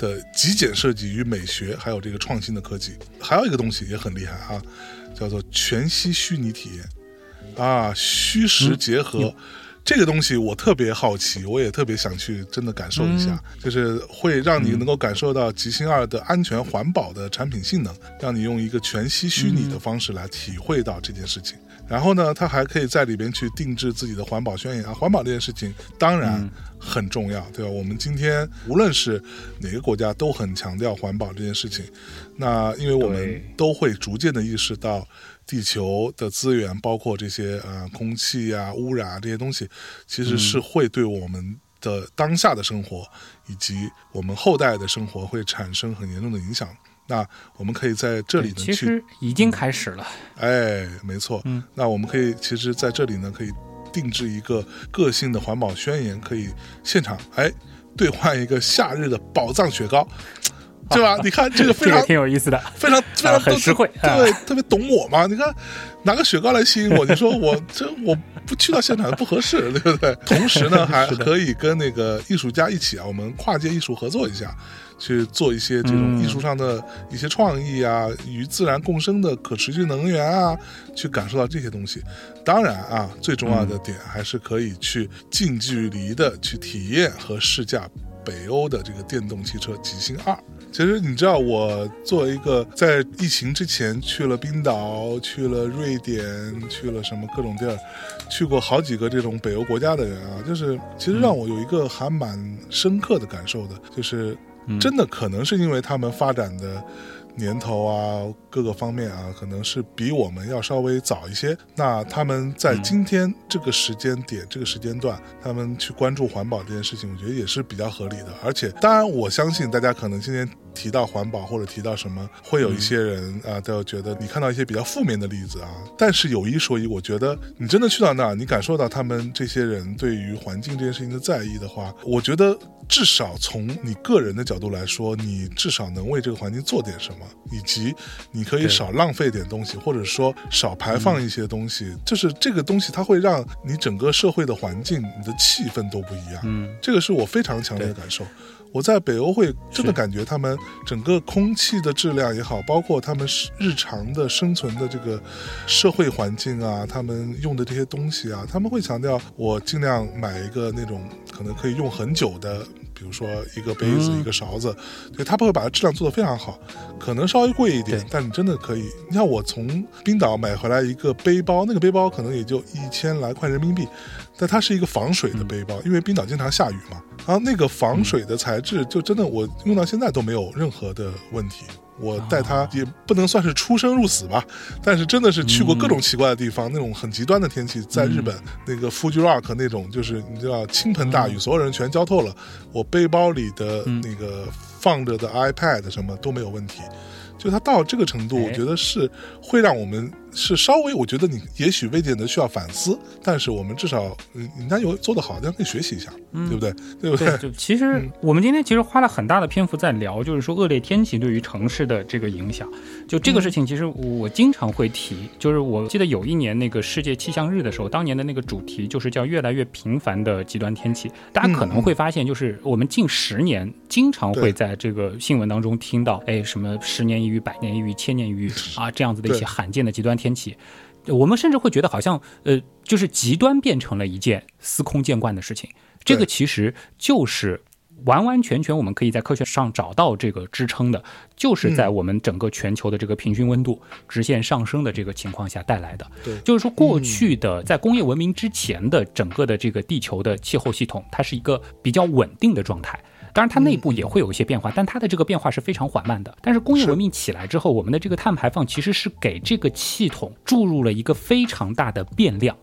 的极简设计与美学，还有这个创新的科技，还有一个东西也很厉害啊，叫做全息虚拟体验。啊，虚实结合。这个东西我特别好奇，我也特别想去真的感受一下，就是会让你能够感受到极星二的安全环保的产品性能，让你用一个全息虚拟的方式来体会到这件事情。然后呢，他还可以在里边去定制自己的环保宣言啊。环保这件事情当然很重要，对吧？我们今天无论是哪个国家都很强调环保这件事情。那因为我们都会逐渐的意识到，地球的资源，包括这些呃空气啊、污染啊这些东西，其实是会对我们的当下的生活以及我们后代的生活会产生很严重的影响。那我们可以在这里呢，其实已经开始了。哎，没错。嗯，那我们可以其实在这里呢，可以定制一个个性的环保宣言，可以现场哎兑换一个夏日的宝藏雪糕，对吧？你看这个非常 挺有意思的，非常非常 很实惠，对，特别懂我嘛。你看拿个雪糕来吸引我，你说我这我不去到现场不合适，对不对？同时呢，还可以跟那个艺术家一起啊，我们跨界艺术合作一下。去做一些这种艺术上的一些创意啊，与自然共生的可持续能源啊，去感受到这些东西。当然啊，最重要的点还是可以去近距离的去体验和试驾北欧的这个电动汽车极星二。其实你知道，我作为一个在疫情之前去了冰岛、去了瑞典、去了什么各种地儿，去过好几个这种北欧国家的人啊，就是其实让我有一个还蛮深刻的感受的，就是。真的可能是因为他们发展的年头啊，各个方面啊，可能是比我们要稍微早一些。那他们在今天这个时间点、这个时间段，他们去关注环保这件事情，我觉得也是比较合理的。而且，当然，我相信大家可能今天。提到环保或者提到什么，会有一些人啊，都觉得你看到一些比较负面的例子啊。但是有一说一，我觉得你真的去到那儿，你感受到他们这些人对于环境这件事情的在意的话，我觉得至少从你个人的角度来说，你至少能为这个环境做点什么，以及你可以少浪费点东西，或者说少排放一些东西。就是这个东西，它会让你整个社会的环境、你的气氛都不一样。嗯，这个是我非常强烈的感受。我在北欧会真的感觉他们整个空气的质量也好，包括他们日常的生存的这个社会环境啊，他们用的这些东西啊，他们会强调我尽量买一个那种可能可以用很久的，比如说一个杯子、一个勺子，对他不会把它质量做得非常好，可能稍微贵一点，但你真的可以。你看我从冰岛买回来一个背包，那个背包可能也就一千来块人民币。但它是一个防水的背包，因为冰岛经常下雨嘛。然后那个防水的材质，就真的我用到现在都没有任何的问题。我带它也不能算是出生入死吧，但是真的是去过各种奇怪的地方，那种很极端的天气，在日本那个 Fuji Rock 那种，就是你知道倾盆大雨，所有人全浇透了，我背包里的那个放着的 iPad 什么都没有问题。就它到这个程度，我觉得是会让我们。是稍微，我觉得你也许未见得需要反思，但是我们至少，嗯，人家有做得好，大家可以学习一下，对不对？对不对？就其实我们今天其实花了很大的篇幅在聊，就是说恶劣天气对于城市的这个影响。就这个事情，其实我经常会提，就是我记得有一年那个世界气象日的时候，当年的那个主题就是叫越来越频繁的极端天气。大家可能会发现，就是我们近十年经常会在这个新闻当中听到，哎，什么十年一遇、百年一遇、千年一遇啊这样子的一些罕见的极端。天气，我们甚至会觉得好像，呃，就是极端变成了一件司空见惯的事情。这个其实就是完完全全我们可以在科学上找到这个支撑的，就是在我们整个全球的这个平均温度直线上升的这个情况下带来的。对，就是说过去的在工业文明之前的整个的这个地球的气候系统，它是一个比较稳定的状态。当然，它内部也会有一些变化，但它的这个变化是非常缓慢的。但是工业文明起来之后，我们的这个碳排放其实是给这个系统注入了一个非常大的变量。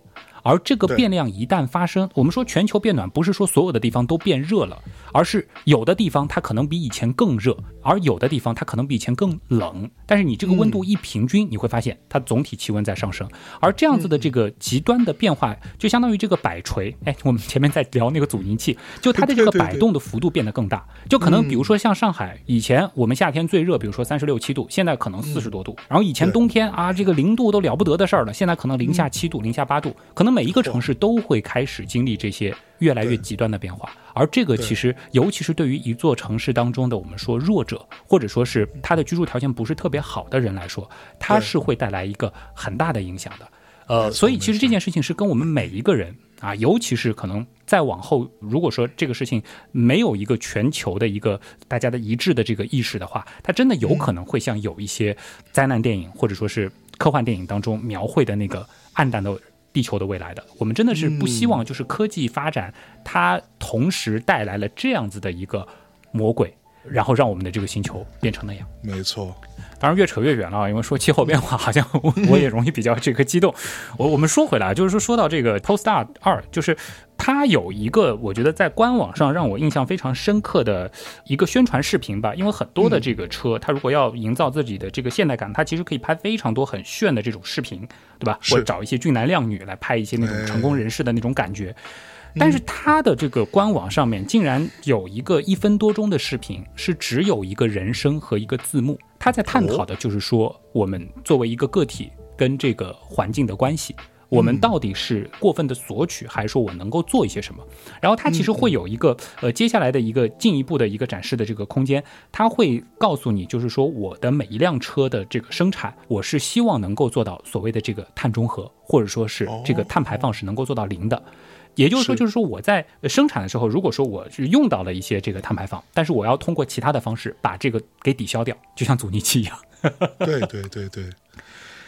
而这个变量一旦发生，我们说全球变暖，不是说所有的地方都变热了，而是有的地方它可能比以前更热，而有的地方它可能比以前更冷。但是你这个温度一平均，你会发现它总体气温在上升。而这样子的这个极端的变化，就相当于这个摆锤。哎，我们前面在聊那个阻尼器，就它的这个摆动的幅度变得更大。就可能比如说像上海，以前我们夏天最热，比如说三十六七度，现在可能四十多度。然后以前冬天啊，这个零度都了不得的事儿了，现在可能零下七度、零下八度，可能。每一个城市都会开始经历这些越来越极端的变化，而这个其实，尤其是对于一座城市当中的我们说弱者，或者说是他的居住条件不是特别好的人来说，他是会带来一个很大的影响的。呃，所以其实这件事情是跟我们每一个人啊，尤其是可能再往后，如果说这个事情没有一个全球的一个大家的一致的这个意识的话，它真的有可能会像有一些灾难电影或者说是。科幻电影当中描绘的那个暗淡的地球的未来的。我们真的是不希望，就是科技发展它同时带来了这样子的一个魔鬼，然后让我们的这个星球变成那样。没错。当然越扯越远了，因为说气候变化，好像我也容易比较这个激动。我我们说回来，就是说说到这个 Post Star 二，就是它有一个我觉得在官网上让我印象非常深刻的一个宣传视频吧。因为很多的这个车，它如果要营造自己的这个现代感，它其实可以拍非常多很炫的这种视频，对吧？或者找一些俊男靓女来拍一些那种成功人士的那种感觉。但是它的这个官网上面竟然有一个一分多钟的视频，是只有一个人声和一个字幕。他在探讨的就是说，我们作为一个个体跟这个环境的关系，我们到底是过分的索取，还是说我能够做一些什么？然后它其实会有一个呃接下来的一个进一步的一个展示的这个空间，它会告诉你，就是说我的每一辆车的这个生产，我是希望能够做到所谓的这个碳中和，或者说是这个碳排放是能够做到零的。也就是说，就是说我在生产的时候，如果说我是用到了一些这个碳排放，但是我要通过其他的方式把这个给抵消掉，就像阻尼器一样。对对对对，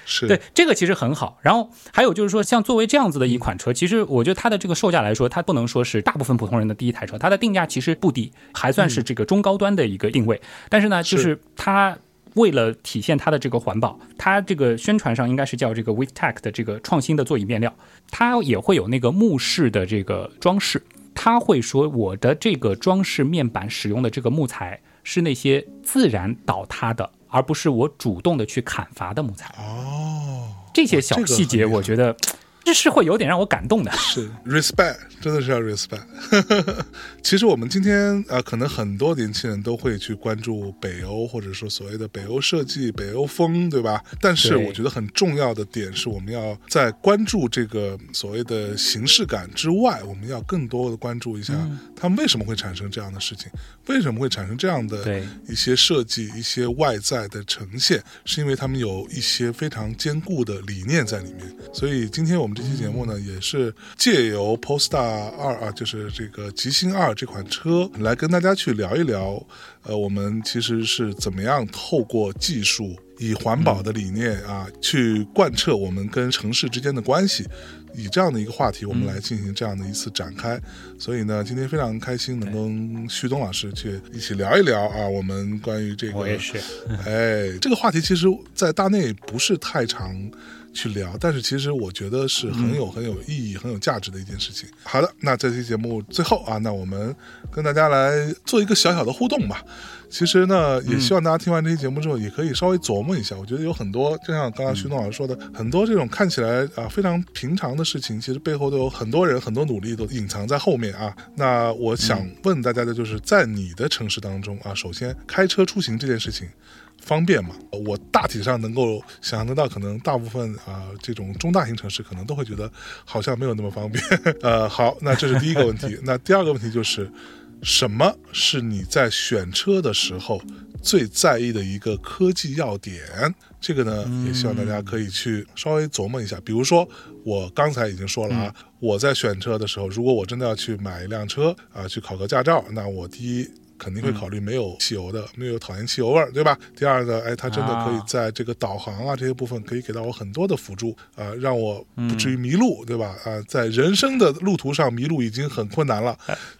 是对这个其实很好。然后还有就是说，像作为这样子的一款车，其实我觉得它的这个售价来说，它不能说是大部分普通人的第一台车，它的定价其实不低，还算是这个中高端的一个定位。但是呢，就是它。为了体现它的这个环保，它这个宣传上应该是叫这个 WeTech 的这个创新的座椅面料，它也会有那个木饰的这个装饰。它会说我的这个装饰面板使用的这个木材是那些自然倒塌的，而不是我主动的去砍伐的木材。哦，这些小细节我觉得。这是会有点让我感动的，是 respect，真的是要 respect。其实我们今天啊，可能很多年轻人都会去关注北欧，或者说所谓的北欧设计、北欧风，对吧？但是我觉得很重要的点是，我们要在关注这个所谓的形式感之外，我们要更多的关注一下他们为什么会产生这样的事情，为什么会产生这样的一些设计、一些外在的呈现，是因为他们有一些非常坚固的理念在里面。所以今天我们。这期节目呢，也是借由 Polestar 二啊，就是这个极星二这款车，来跟大家去聊一聊，呃，我们其实是怎么样透过技术，以环保的理念啊，去贯彻我们跟城市之间的关系，以这样的一个话题，我们来进行这样的一次展开。所以呢，今天非常开心能跟旭东老师去一起聊一聊啊，我们关于这个，我也是，哎，这个话题其实，在大内不是太长。去聊，但是其实我觉得是很有很有意义、很有价值的一件事情。好的，那这期节目最后啊，那我们跟大家来做一个小小的互动吧。其实呢，也希望大家听完这期节目之后，也可以稍微琢磨一下。我觉得有很多，就像刚刚徐东老师说的，很多这种看起来啊非常平常的事情，其实背后都有很多人、很多努力都隐藏在后面啊。那我想问大家的就是，在你的城市当中啊，首先开车出行这件事情。方便嘛？我大体上能够想象得到，可能大部分啊这种中大型城市可能都会觉得好像没有那么方便。呃，好，那这是第一个问题。那第二个问题就是，什么是你在选车的时候最在意的一个科技要点？这个呢，也希望大家可以去稍微琢磨一下。比如说，我刚才已经说了啊，我在选车的时候，如果我真的要去买一辆车啊，去考个驾照，那我第一。肯定会考虑没有汽油的，没有讨厌汽油味儿，对吧？第二呢，哎，它真的可以在这个导航啊这些部分可以给到我很多的辅助啊，让我不至于迷路，对吧？啊，在人生的路途上迷路已经很困难了，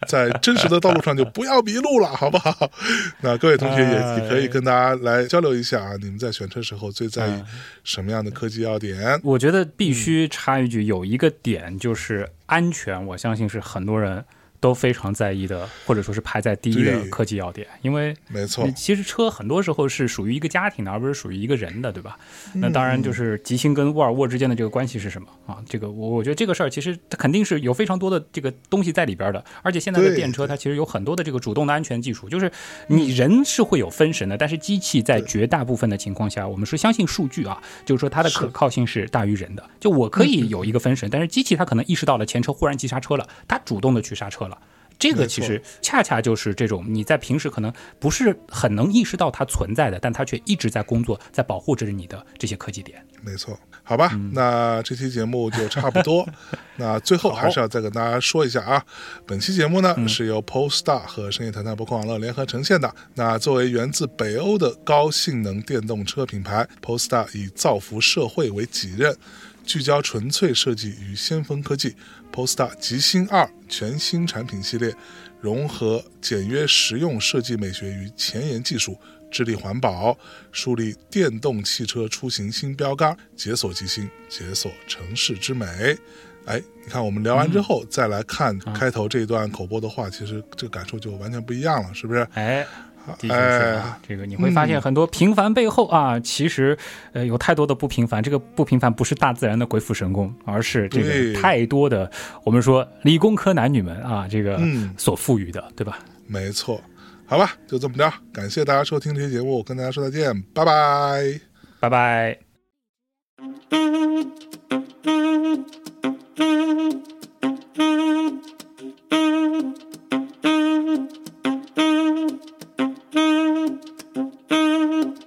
在真实的道路上就 不要迷路了，好不好？那各位同学也也可以跟大家来交流一下啊，你们在选车时候最在意什么样的科技要点？我觉得必须插一句，有一个点就是安全，我相信是很多人。都非常在意的，或者说是排在第一的科技要点，因为没错，其实车很多时候是属于一个家庭的，而不是属于一个人的，对吧？那当然就是吉星跟沃尔沃之间的这个关系是什么啊？这个我我觉得这个事儿其实它肯定是有非常多的这个东西在里边的，而且现在的电车它其实有很多的这个主动的安全技术，就是你人是会有分神的，但是机器在绝大部分的情况下，我们是相信数据啊，就是说它的可靠性是大于人的。就我可以有一个分神，但是机器它可能意识到了前车忽然急刹车了，它主动的去刹车。这个其实恰恰就是这种你在平时可能不是很能意识到它存在的，但它却一直在工作，在保护着你的这些科技点。没错，好吧，那这期节目就差不多。那最后还是要再跟大家说一下啊，本期节目呢是由 Polestar 和深夜谈谈博客网络联合呈现的。那作为源自北欧的高性能电动车品牌，Polestar 以造福社会为己任。聚焦纯粹设计与先锋科技，Polestar 极星二全新产品系列，融合简约实用设计美学与前沿技术，致力环保，树立电动汽车出行新标杆，解锁极星，解锁城市之美。哎，你看，我们聊完之后再来看开头这段口播的话，其实这个感受就完全不一样了，是不是？哎。的确是啊，这个你会发现很多平凡背后啊，其实呃有太多的不平凡。这个不平凡不是大自然的鬼斧神工，而是这个太多的我们说理工科男女们啊，这个所赋予的，对吧？没错，好吧，就这么着。感谢大家收听这期节目，跟大家说再见，拜拜，拜拜。Mm-hmm.